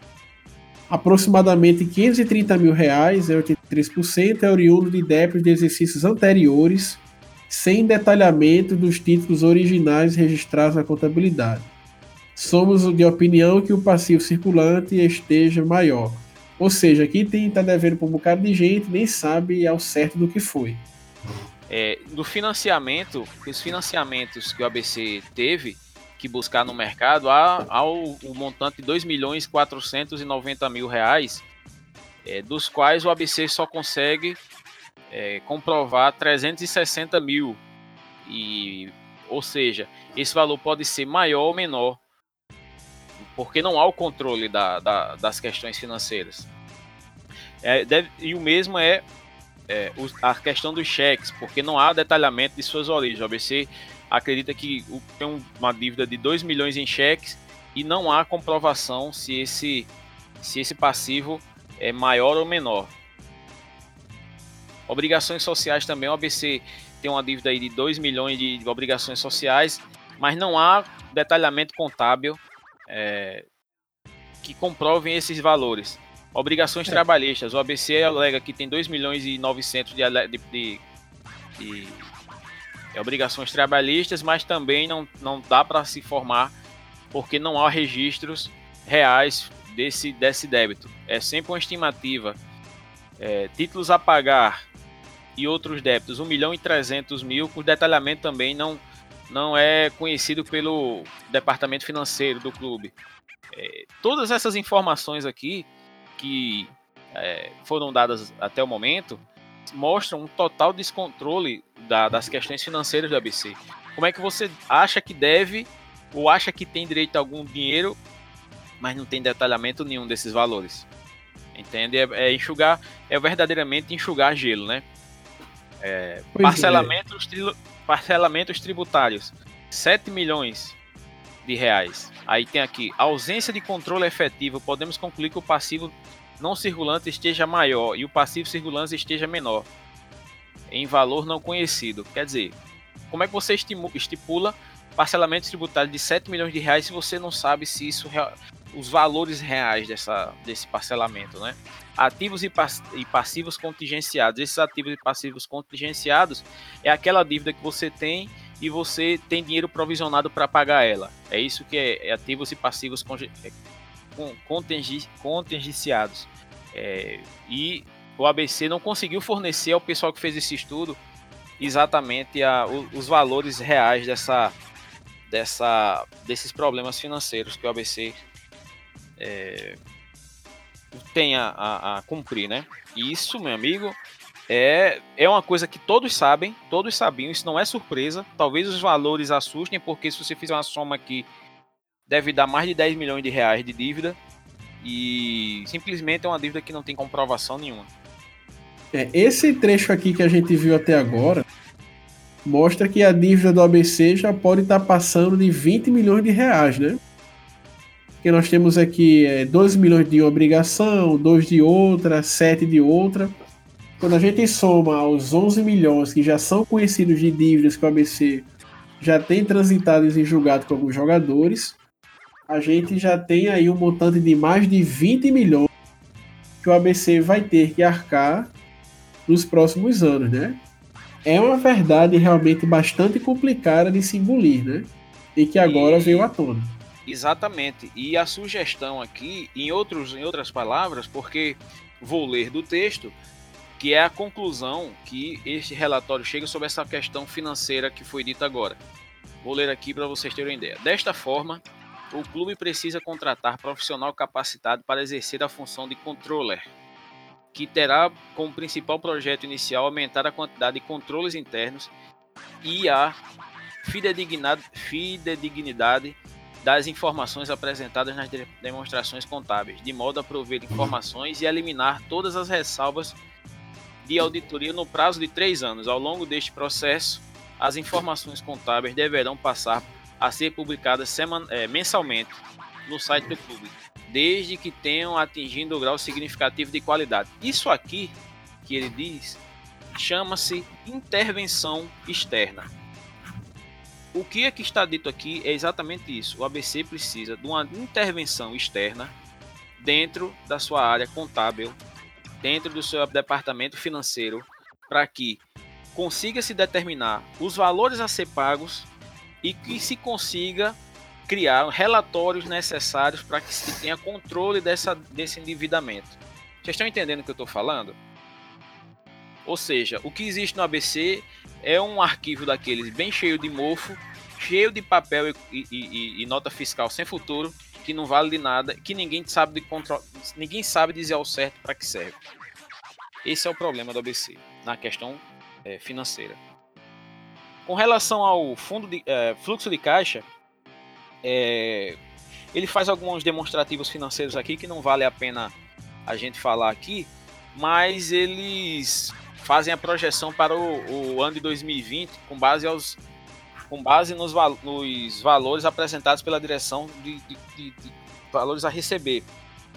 Aproximadamente 530 mil reais, é 83%, é oriundo de débitos de exercícios anteriores, sem detalhamento dos títulos originais registrados na contabilidade. Somos de opinião que o passivo circulante esteja maior. Ou seja, aqui tem tá devendo para um bocado de gente, nem sabe ao certo do que foi. É, do financiamento, os financiamentos que o ABC teve que buscar no mercado, há, há o, o montante de 2 milhões 490 mil reais, é, dos quais o ABC só consegue é, comprovar 360 mil. E, ou seja, esse valor pode ser maior ou menor porque não há o controle da, da, das questões financeiras. É, deve, e o mesmo é, é, a questão dos cheques, porque não há detalhamento de suas origens. O ABC acredita que tem uma dívida de 2 milhões em cheques e não há comprovação se esse, se esse passivo é maior ou menor. Obrigações sociais também, o ABC tem uma dívida aí de 2 milhões de obrigações sociais, mas não há detalhamento contábil é, que comprovem esses valores. Obrigações é. trabalhistas. O ABC alega que tem 2 milhões e 900 de, de, de, de é, obrigações trabalhistas, mas também não, não dá para se formar porque não há registros reais desse, desse débito. É sempre uma estimativa. É, títulos a pagar e outros débitos, 1 milhão e 300 mil, com detalhamento também não, não é conhecido pelo departamento financeiro do clube. É, todas essas informações aqui que é, foram dadas até o momento mostram um total descontrole da, das questões financeiras do ABC. Como é que você acha que deve ou acha que tem direito a algum dinheiro, mas não tem detalhamento nenhum desses valores? Entende? É, é enxugar, é verdadeiramente enxugar gelo, né? É, parcelamentos, é parcelamentos tributários, 7 milhões de reais. Aí tem aqui, ausência de controle efetivo, podemos concluir que o passivo não circulante esteja maior e o passivo circulante esteja menor, em valor não conhecido. Quer dizer, como é que você estipula parcelamento tributário de 7 milhões de reais se você não sabe se isso os valores reais dessa, desse parcelamento, né? Ativos e, e passivos contingenciados. Esses ativos e passivos contingenciados é aquela dívida que você tem e você tem dinheiro provisionado para pagar ela. É isso que é, é ativos e passivos é, contingenciados. É, e o ABC não conseguiu fornecer ao pessoal que fez esse estudo exatamente a, os valores reais dessa, dessa, desses problemas financeiros que o ABC é, tem a, a, a, cumprir, né? E isso, meu amigo, é, é uma coisa que todos sabem, todos sabiam, isso não é surpresa. Talvez os valores assustem, porque se você fizer uma soma aqui, deve dar mais de 10 milhões de reais de dívida. E simplesmente é uma dívida que não tem comprovação nenhuma. É, esse trecho aqui que a gente viu até agora mostra que a dívida do ABC já pode estar passando de 20 milhões de reais, né? Que nós temos aqui é, 12 milhões de obrigação, 2 de outra, 7 de outra. Quando a gente soma aos 11 milhões que já são conhecidos de dívidas que o ABC já tem transitado e julgado com alguns jogadores, a gente já tem aí um montante de mais de 20 milhões que o ABC vai ter que arcar nos próximos anos, né? É uma verdade realmente bastante complicada de se engolir, né? E que agora e... veio à tona. Exatamente. E a sugestão aqui, em, outros, em outras palavras, porque vou ler do texto, que é a conclusão que este relatório chega sobre essa questão financeira que foi dita agora. Vou ler aqui para vocês terem uma ideia. Desta forma, o clube precisa contratar profissional capacitado para exercer a função de controller, que terá como principal projeto inicial aumentar a quantidade de controles internos e a fidedignidade das informações apresentadas nas demonstrações contábeis, de modo a prover informações e eliminar todas as ressalvas de auditoria no prazo de três anos. Ao longo deste processo, as informações contábeis deverão passar a ser publicadas é, mensalmente no site do clube, desde que tenham atingido o grau significativo de qualidade. Isso aqui que ele diz chama-se intervenção externa. O que é que está dito aqui é exatamente isso. O ABC precisa de uma intervenção externa dentro da sua área contábil, dentro do seu departamento financeiro, para que consiga se determinar os valores a ser pagos e que se consiga criar relatórios necessários para que se tenha controle dessa, desse endividamento. Vocês estão entendendo o que eu estou falando? Ou seja, o que existe no ABC é um arquivo daqueles bem cheio de mofo, cheio de papel e, e, e nota fiscal sem futuro, que não vale de nada, que ninguém sabe de control... ninguém sabe dizer ao certo para que serve. Esse é o problema do ABC na questão é, financeira. Com relação ao fundo de é, fluxo de caixa, é, ele faz alguns demonstrativos financeiros aqui que não vale a pena a gente falar aqui, mas eles fazem a projeção para o, o ano de 2020 com base aos com base nos, nos valores apresentados pela direção de, de, de, de, valores a receber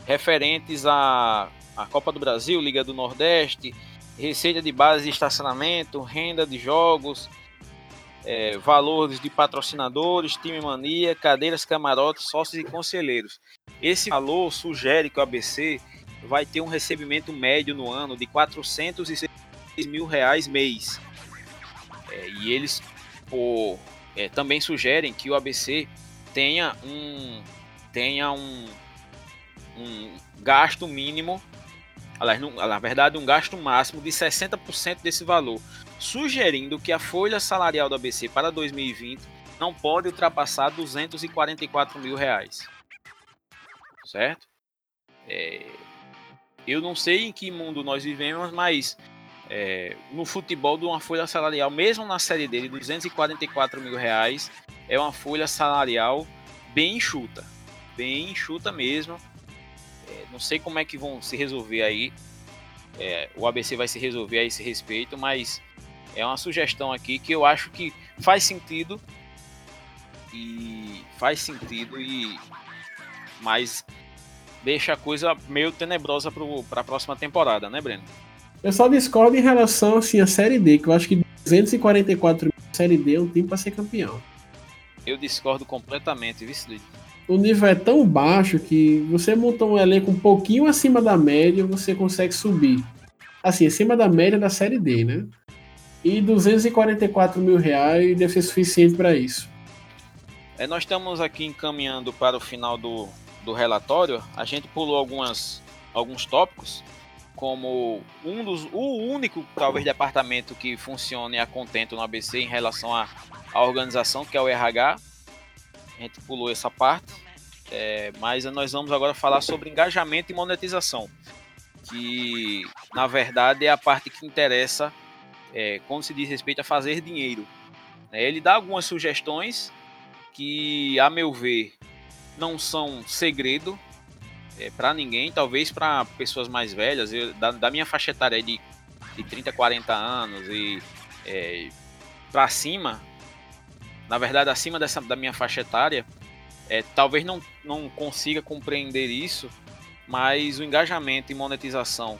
referentes à, à Copa do Brasil, Liga do Nordeste, receita de base de estacionamento, renda de jogos, é, valores de patrocinadores, time mania, cadeiras, camarotes, sócios e conselheiros. Esse valor sugere que o ABC vai ter um recebimento médio no ano de 406 mil reais mês. É, e eles por, é, também sugerem que o ABC tenha um tenha um, um gasto mínimo, aliás, na verdade, um gasto máximo de 60% desse valor, sugerindo que a folha salarial do ABC para 2020 não pode ultrapassar 244 mil reais. Certo? É, eu não sei em que mundo nós vivemos, mas é, no futebol de uma folha salarial, mesmo na série dele, 244 mil reais, é uma folha salarial bem enxuta, bem enxuta mesmo. É, não sei como é que vão se resolver aí. É, o ABC vai se resolver a esse respeito, mas é uma sugestão aqui que eu acho que faz sentido e faz sentido e mas deixa a coisa meio tenebrosa para a próxima temporada, né, Breno? Eu só discordo em relação assim, à Série D, que eu acho que 244 mil Série D é um time para ser campeão. Eu discordo completamente, viu, O nível é tão baixo que você montou um elenco um pouquinho acima da média, você consegue subir. Assim, acima da média da Série D, né? E 244 mil reais deve ser suficiente para isso. É, nós estamos aqui encaminhando para o final do, do relatório. A gente pulou algumas, alguns tópicos como um dos o único talvez departamento que funcione a contento no ABC em relação à, à organização que é o RH a gente pulou essa parte é, mas nós vamos agora falar sobre engajamento e monetização que na verdade é a parte que interessa é, quando se diz respeito a fazer dinheiro é, ele dá algumas sugestões que a meu ver não são segredo é, para ninguém, talvez para pessoas mais velhas, eu, da, da, minha faixa etária de, de 30, 40 anos e é, para cima, na verdade, acima dessa, da minha faixa etária, é, talvez não, não consiga compreender isso, mas o engajamento e monetização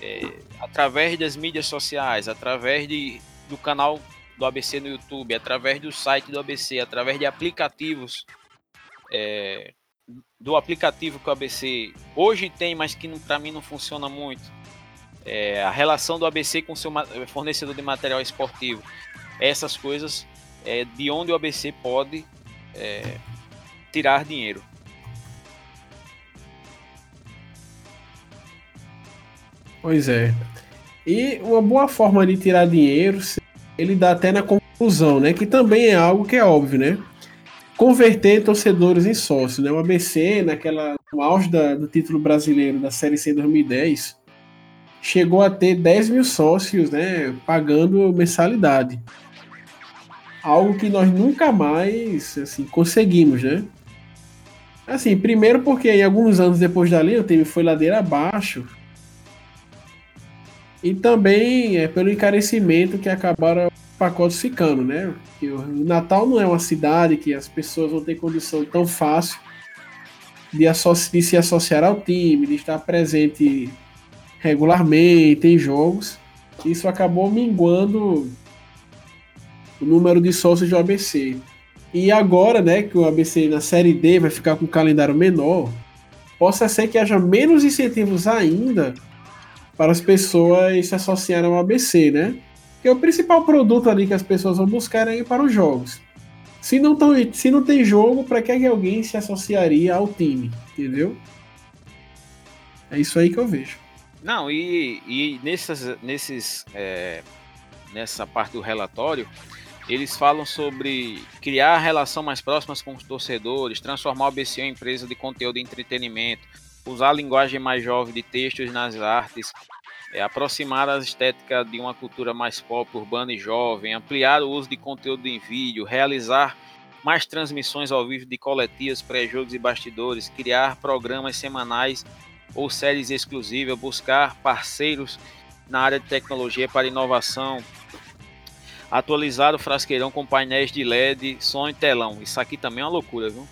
é, através das mídias sociais, através de, do canal do ABC no YouTube, através do site do ABC, através de aplicativos é, do aplicativo que o ABC hoje tem, mas que para mim não funciona muito. É, a relação do ABC com seu fornecedor de material esportivo. Essas coisas é, de onde o ABC pode é, tirar dinheiro. Pois é. E uma boa forma de tirar dinheiro, ele dá até na conclusão, né? Que também é algo que é óbvio, né? Converter torcedores em sócios. Né? O ABC, naquela, no auge da, do título brasileiro da Série C 2010, chegou a ter 10 mil sócios né, pagando mensalidade. Algo que nós nunca mais assim, conseguimos, né? Assim, primeiro porque em alguns anos depois dali o time foi ladeira abaixo. E também é pelo encarecimento que acabaram pacotes ficando, né? Que o Natal não é uma cidade que as pessoas vão ter condição tão fácil de, de se associar ao time, de estar presente regularmente em jogos. Isso acabou minguando o número de sócios do ABC. E agora, né, que o ABC na Série D vai ficar com um calendário menor, possa ser que haja menos incentivos ainda para as pessoas se associarem ao ABC, né? Que é o principal produto ali que as pessoas vão buscar é ir para os jogos. Se não, tão, se não tem jogo, para que, que alguém se associaria ao time? Entendeu? É isso aí que eu vejo. Não, e, e nessas, nesses, é, nessa parte do relatório, eles falam sobre criar relação mais próximas com os torcedores, transformar o ABC em empresa de conteúdo e entretenimento, usar a linguagem mais jovem de textos nas artes, é, aproximar a estética de uma cultura mais pop, urbana e jovem, ampliar o uso de conteúdo em vídeo, realizar mais transmissões ao vivo de coletivas, pré-jogos e bastidores, criar programas semanais ou séries exclusivas, buscar parceiros na área de tecnologia para inovação, atualizar o frasqueirão com painéis de LED, som e telão. Isso aqui também é uma loucura, viu?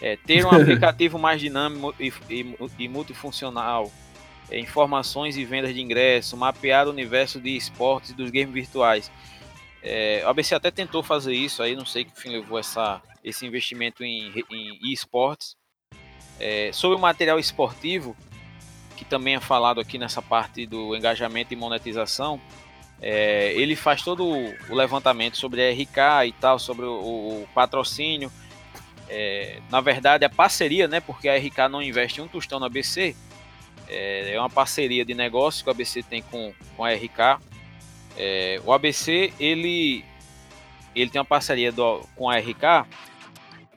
É, ter um [LAUGHS] aplicativo mais dinâmico e, e, e multifuncional, informações e vendas de ingresso, mapear o universo de esportes e dos games virtuais. É, o ABC até tentou fazer isso, aí não sei que fim levou essa, esse investimento em, em esportes. É, sobre o material esportivo, que também é falado aqui nessa parte do engajamento e monetização, é, ele faz todo o levantamento sobre a RK e tal, sobre o, o patrocínio. É, na verdade, a parceria, né? Porque a RK não investe um tostão no ABC. É, é uma parceria de negócio que o ABC tem com, com a RK. É, o ABC ele, ele tem uma parceria do, com a RK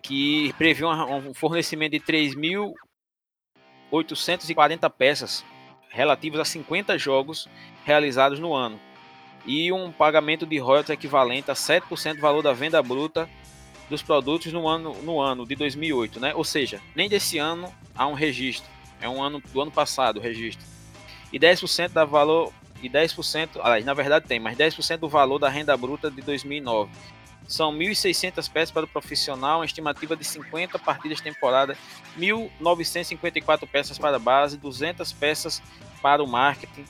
que prevê um, um fornecimento de 3.840 peças relativas a 50 jogos realizados no ano e um pagamento de royalties equivalente a 7% do valor da venda bruta dos produtos no ano, no ano de 2008, né? Ou seja, nem desse ano há um registro, é um ano do ano passado o registro. E 10% da valor e 10%, aliás, na verdade tem, mas 10% do valor da renda bruta de 2009. São 1.600 peças para o profissional, uma estimativa de 50 partidas temporada, 1.954 peças para a base, 200 peças para o marketing.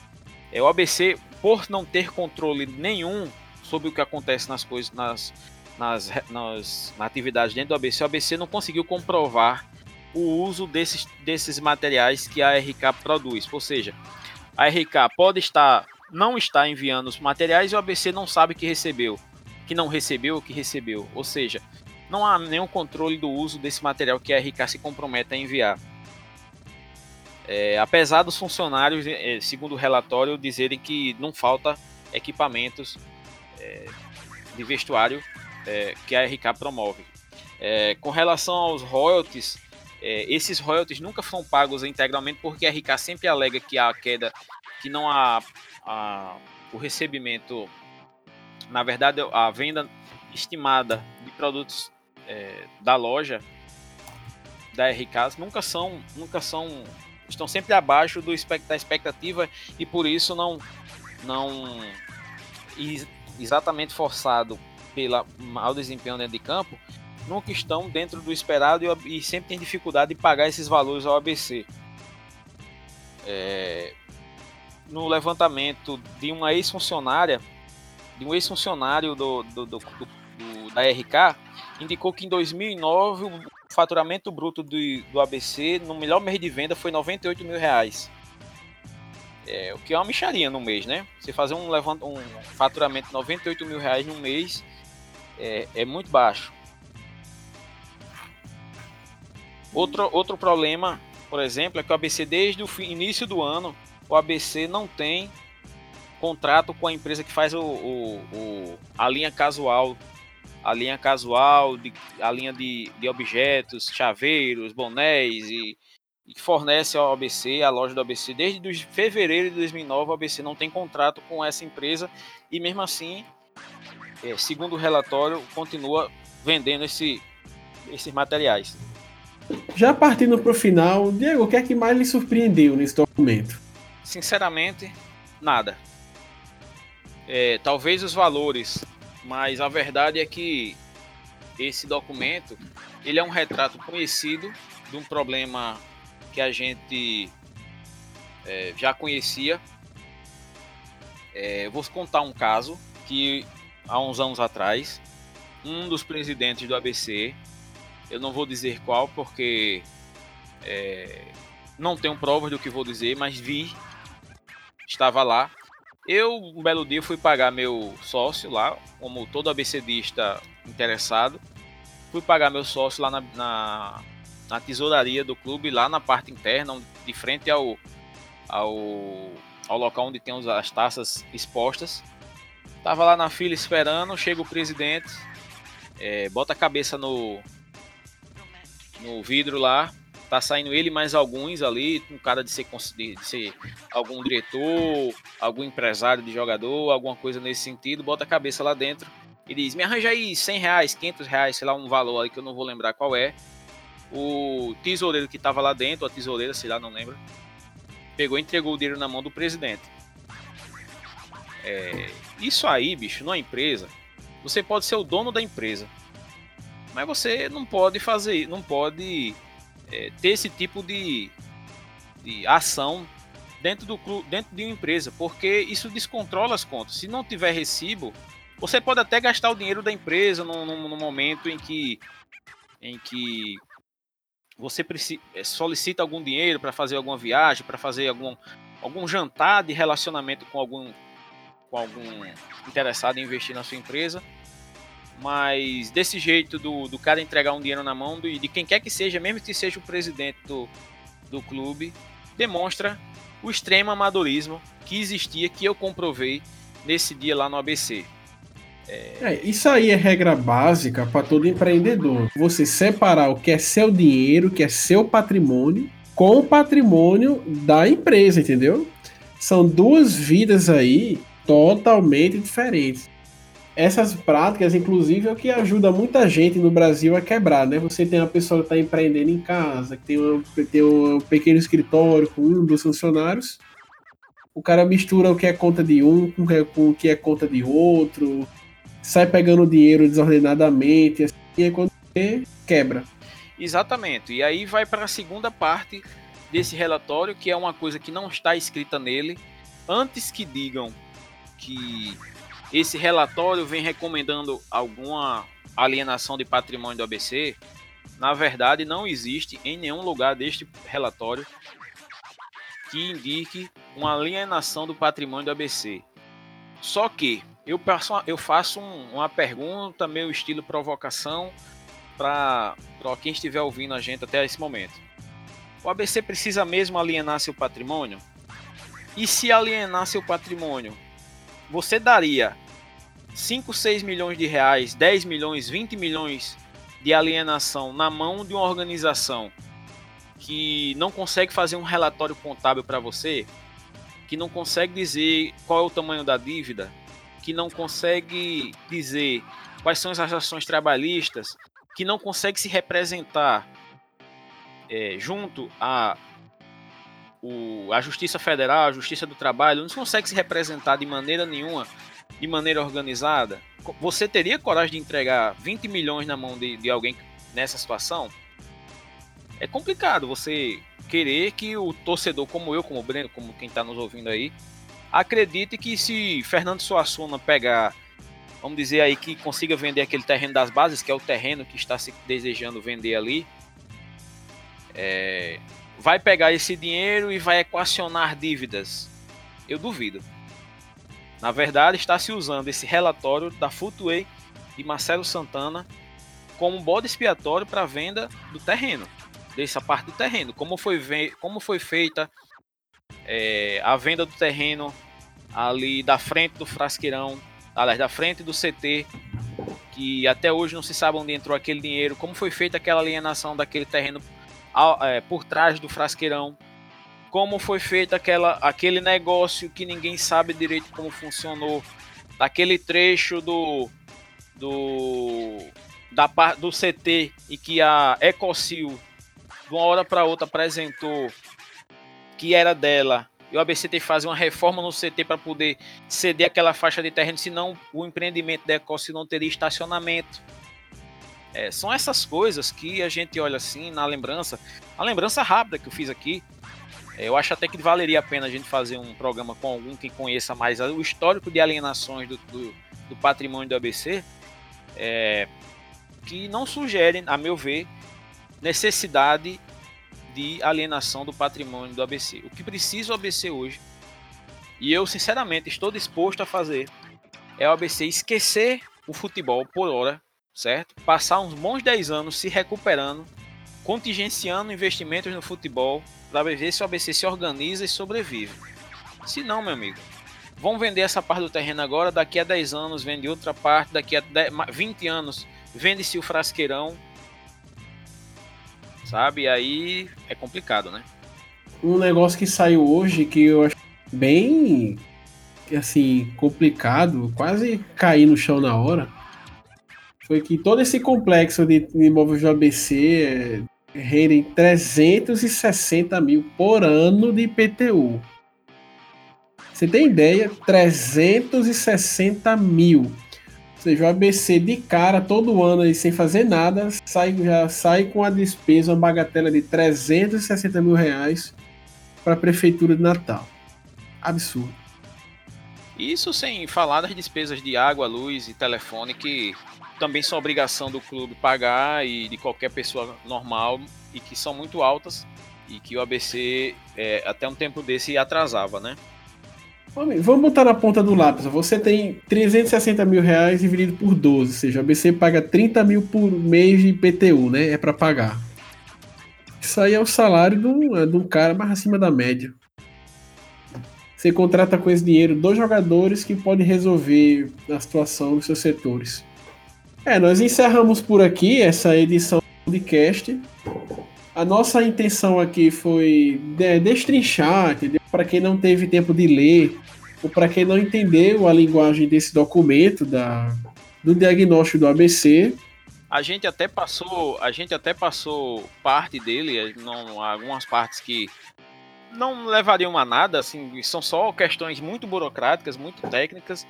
É, o ABC, por não ter controle nenhum sobre o que acontece nas coisas, nas, nas, nas, nas atividades dentro do ABC, o ABC não conseguiu comprovar o uso desses, desses materiais que a RK produz. Ou seja, a RK pode estar não está enviando os materiais e o ABC não sabe que recebeu, que não recebeu que recebeu. Ou seja, não há nenhum controle do uso desse material que a RK se compromete a enviar. É, apesar dos funcionários, é, segundo o relatório, dizerem que não falta equipamentos é, de vestuário é, que a RK promove. É, com relação aos royalties, é, esses royalties nunca são pagos integralmente porque a RK sempre alega que há queda, que não há o recebimento, na verdade, a venda estimada de produtos é, da loja da RK nunca são, nunca são, estão sempre abaixo do, da expectativa e por isso não, não exatamente forçado pelo mau desempenho dentro de campo, nunca estão dentro do esperado e, e sempre tem dificuldade de pagar esses valores ao ABC. É, no levantamento de uma ex-funcionária, de um ex-funcionário do, do, do, do, da RK, indicou que em 2009 o faturamento bruto do, do ABC no melhor mês de venda foi 98 mil reais. É, o que é uma micharia no mês, né? Você fazer um, levant, um faturamento de 98 mil reais no mês é, é muito baixo. Outro, outro problema, por exemplo, é que o ABC, desde o início do ano, o ABC não tem contrato com a empresa que faz o, o, o a linha casual, a linha casual, de, a linha de, de objetos, chaveiros, bonés e, e fornece ao ABC, a loja do ABC, desde fevereiro de 2009, o ABC não tem contrato com essa empresa e mesmo assim, é, segundo o relatório, continua vendendo esse, esses materiais. Já partindo para o final, Diego, o que é que mais lhe surpreendeu nesse documento? Sinceramente, nada. É, talvez os valores, mas a verdade é que esse documento ele é um retrato conhecido de um problema que a gente é, já conhecia. É, vou contar um caso que há uns anos atrás, um dos presidentes do ABC, eu não vou dizer qual porque é, não tenho provas do que vou dizer, mas vi, estava lá. Eu, um belo dia, fui pagar meu sócio lá, como todo ABCdista interessado. Fui pagar meu sócio lá na, na, na tesouraria do clube, lá na parte interna, de frente ao, ao, ao local onde tem as taças expostas. Tava lá na fila esperando, chega o presidente, é, bota a cabeça no, no vidro lá, tá saindo ele mais alguns ali, um cara de ser, de ser algum diretor, algum empresário de jogador, alguma coisa nesse sentido, bota a cabeça lá dentro e diz: Me arranja aí 100 reais, 500 reais, sei lá, um valor aí que eu não vou lembrar qual é. O tesoureiro que tava lá dentro, a tesoureira, sei lá, não lembro, pegou e entregou o dinheiro na mão do presidente. É, isso aí, bicho, numa empresa, você pode ser o dono da empresa, mas você não pode fazer, não pode é, ter esse tipo de, de ação dentro, do, dentro de uma empresa, porque isso descontrola as contas. Se não tiver recibo, você pode até gastar o dinheiro da empresa no, no, momento em que, em que você é, solicita algum dinheiro para fazer alguma viagem, para fazer algum, algum jantar de relacionamento com algum, com algum interessado em investir na sua empresa. Mas desse jeito do, do cara entregar um dinheiro na mão do, de quem quer que seja, mesmo que seja o presidente do, do clube, demonstra o extremo amadorismo que existia, que eu comprovei nesse dia lá no ABC. É... É, isso aí é regra básica para todo empreendedor. Você separar o que é seu dinheiro, que é seu patrimônio, com o patrimônio da empresa, entendeu? São duas vidas aí totalmente diferentes essas práticas, inclusive, é o que ajuda muita gente no Brasil a quebrar, né? Você tem uma pessoa que está empreendendo em casa, que tem um, tem um pequeno escritório com um dos funcionários, o cara mistura o que é conta de um com o que é conta de outro, sai pegando dinheiro desordenadamente, assim, e aí quando você quebra. Exatamente. E aí vai para a segunda parte desse relatório, que é uma coisa que não está escrita nele. Antes que digam que esse relatório vem recomendando alguma alienação de patrimônio do ABC, na verdade não existe em nenhum lugar deste relatório que indique uma alienação do patrimônio do ABC. Só que eu, eu faço um, uma pergunta, meio estilo provocação, para quem estiver ouvindo a gente até esse momento. O ABC precisa mesmo alienar seu patrimônio? E se alienar seu patrimônio, você daria 5, 6 milhões de reais, 10 milhões, 20 milhões de alienação na mão de uma organização que não consegue fazer um relatório contábil para você, que não consegue dizer qual é o tamanho da dívida, que não consegue dizer quais são as ações trabalhistas, que não consegue se representar é, junto a o, a Justiça Federal, a Justiça do Trabalho, não consegue se representar de maneira nenhuma, de maneira organizada. Você teria coragem de entregar 20 milhões na mão de, de alguém nessa situação? É complicado você querer que o torcedor, como eu, como o Breno, como quem está nos ouvindo aí, acredite que se Fernando Suassuna pegar, vamos dizer aí, que consiga vender aquele terreno das bases, que é o terreno que está se desejando vender ali, é, vai pegar esse dinheiro e vai equacionar dívidas. Eu duvido. Na verdade, está se usando esse relatório da Footway de Marcelo Santana como bode expiatório para a venda do terreno, dessa parte do terreno. Como foi, como foi feita é, a venda do terreno ali da frente do Frasqueirão, aliás, da frente do CT, que até hoje não se sabe onde entrou aquele dinheiro, como foi feita aquela alienação daquele terreno é, por trás do frasqueirão, como foi feito aquela, aquele negócio que ninguém sabe direito como funcionou, daquele trecho do do da do CT e que a Ecocil de uma hora para outra apresentou que era dela. e o ABC tem que fazer uma reforma no CT para poder ceder aquela faixa de terreno, senão o empreendimento da Ecosse não teria estacionamento. É, são essas coisas que a gente olha assim na lembrança, a lembrança rápida que eu fiz aqui. É, eu acho até que valeria a pena a gente fazer um programa com algum que conheça mais o histórico de alienações do, do, do patrimônio do ABC, é, que não sugerem, a meu ver, necessidade de alienação do patrimônio do ABC. O que precisa o ABC hoje, e eu sinceramente estou disposto a fazer, é o ABC esquecer o futebol por hora, certo? Passar uns bons 10 anos se recuperando, contingenciando investimentos no futebol, para ver se o ABC se organiza e sobrevive. Se não, meu amigo, vão vender essa parte do terreno agora, daqui a 10 anos vende outra parte, daqui a 10, 20 anos vende-se o frasqueirão, sabe? Aí é complicado, né? Um negócio que saiu hoje que eu acho bem assim complicado, quase cair no chão na hora, foi que todo esse complexo de imóveis do ABC é, rendem 360 mil por ano de IPTU. Você tem ideia? 360 mil seja, o ABC de cara, todo ano aí, sem fazer nada, sai, já sai com a despesa, uma bagatela de 360 mil reais para a Prefeitura de Natal. Absurdo. Isso sem falar das despesas de água, luz e telefone, que também são obrigação do clube pagar e de qualquer pessoa normal e que são muito altas e que o ABC é, até um tempo desse atrasava, né? Vamos botar na ponta do lápis. Você tem 360 mil reais dividido por 12, ou seja, a BC paga 30 mil por mês de IPTU, né? É para pagar. Isso aí é o salário de um, é de um cara mais acima da média. Você contrata com esse dinheiro dois jogadores que podem resolver a situação dos seus setores. É, nós encerramos por aqui essa edição do podcast. A nossa intenção aqui foi destrinchar, entendeu? Para quem não teve tempo de ler, ou para quem não entendeu a linguagem desse documento da, do diagnóstico do ABC. A gente até passou, a gente até passou parte dele, não, algumas partes que não levariam a nada, assim, são só questões muito burocráticas, muito técnicas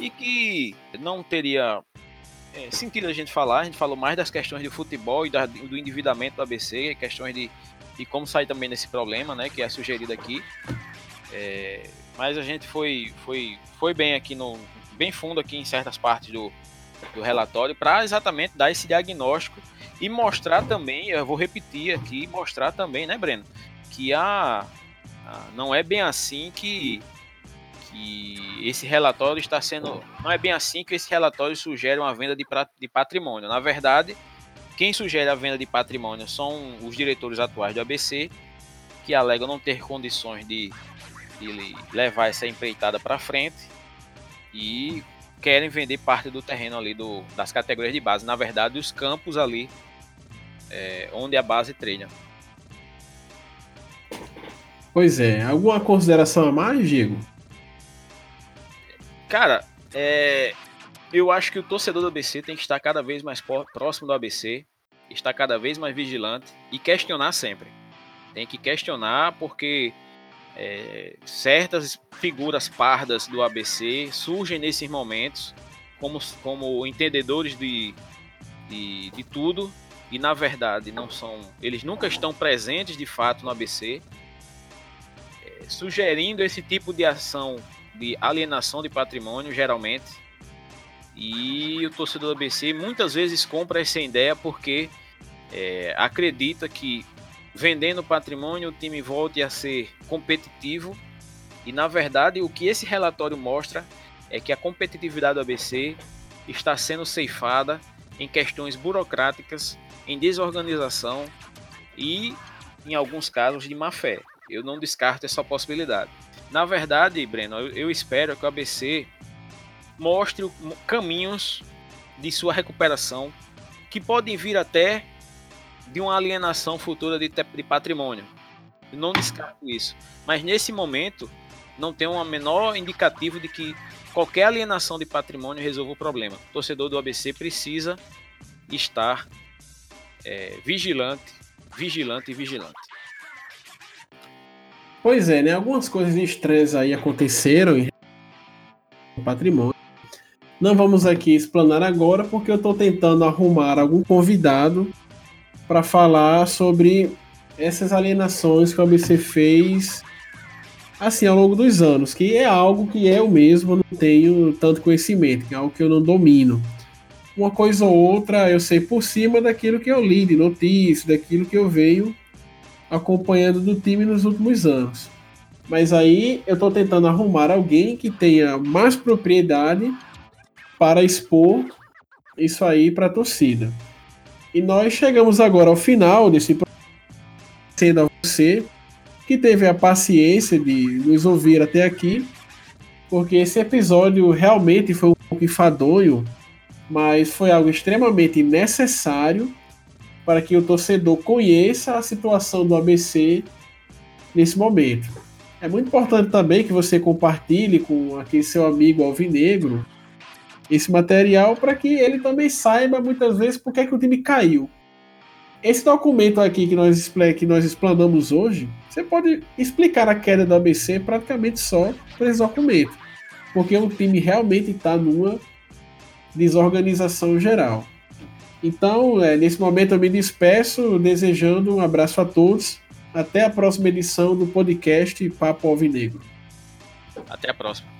e que não teria é, sentido a gente falar. A gente falou mais das questões de futebol e da, do endividamento do ABC, questões de, de como sair também desse problema, né, que é sugerido aqui. É, mas a gente foi, foi, foi bem aqui no bem fundo aqui em certas partes do, do relatório para exatamente dar esse diagnóstico e mostrar também, eu vou repetir aqui, mostrar também, né, Breno, que a, a não é bem assim que que esse relatório está sendo. Não é bem assim que esse relatório sugere uma venda de, de patrimônio. Na verdade, quem sugere a venda de patrimônio são os diretores atuais do ABC, que alegam não ter condições de, de levar essa empreitada para frente e querem vender parte do terreno ali do, das categorias de base. Na verdade, os campos ali é, onde a base treina. Pois é, alguma consideração a mais, Diego? Cara, é, eu acho que o torcedor do ABC tem que estar cada vez mais próximo do ABC, estar cada vez mais vigilante e questionar sempre. Tem que questionar porque é, certas figuras pardas do ABC surgem nesses momentos como, como entendedores de, de, de tudo e na verdade não são, eles nunca estão presentes de fato no ABC, é, sugerindo esse tipo de ação de alienação de patrimônio, geralmente. E o torcedor do ABC muitas vezes compra essa ideia porque é, acredita que vendendo patrimônio o time volte a ser competitivo. E na verdade, o que esse relatório mostra é que a competitividade do ABC está sendo ceifada em questões burocráticas, em desorganização e, em alguns casos, de má fé. Eu não descarto essa possibilidade. Na verdade, Breno, eu, eu espero que o ABC mostre caminhos de sua recuperação que podem vir até de uma alienação futura de, de patrimônio. Eu não descarto isso. Mas nesse momento, não tem um menor indicativo de que qualquer alienação de patrimônio resolva o problema. O torcedor do ABC precisa estar é, vigilante, vigilante e vigilante. Pois é, né? Algumas coisas estranhas aí aconteceram em patrimônio. Não vamos aqui explanar agora, porque eu estou tentando arrumar algum convidado para falar sobre essas alienações que o ABC fez assim ao longo dos anos, que é algo que eu mesmo não tenho tanto conhecimento, que é algo que eu não domino. Uma coisa ou outra eu sei por cima daquilo que eu li de notícias, daquilo que eu venho acompanhando do time nos últimos anos. Mas aí eu estou tentando arrumar alguém que tenha mais propriedade para expor isso aí para a torcida. E nós chegamos agora ao final desse sendo a você que teve a paciência de nos ouvir até aqui, porque esse episódio realmente foi um pouco enfadonho, mas foi algo extremamente necessário para que o torcedor conheça a situação do ABC nesse momento. É muito importante também que você compartilhe com aquele seu amigo alvinegro esse material para que ele também saiba muitas vezes por que, é que o time caiu. Esse documento aqui que nós, que nós explanamos hoje, você pode explicar a queda do ABC praticamente só por esse documento. Porque o time realmente está numa desorganização geral. Então, é, nesse momento eu me despeço, desejando um abraço a todos. Até a próxima edição do podcast Papo Alvinegro. Até a próxima.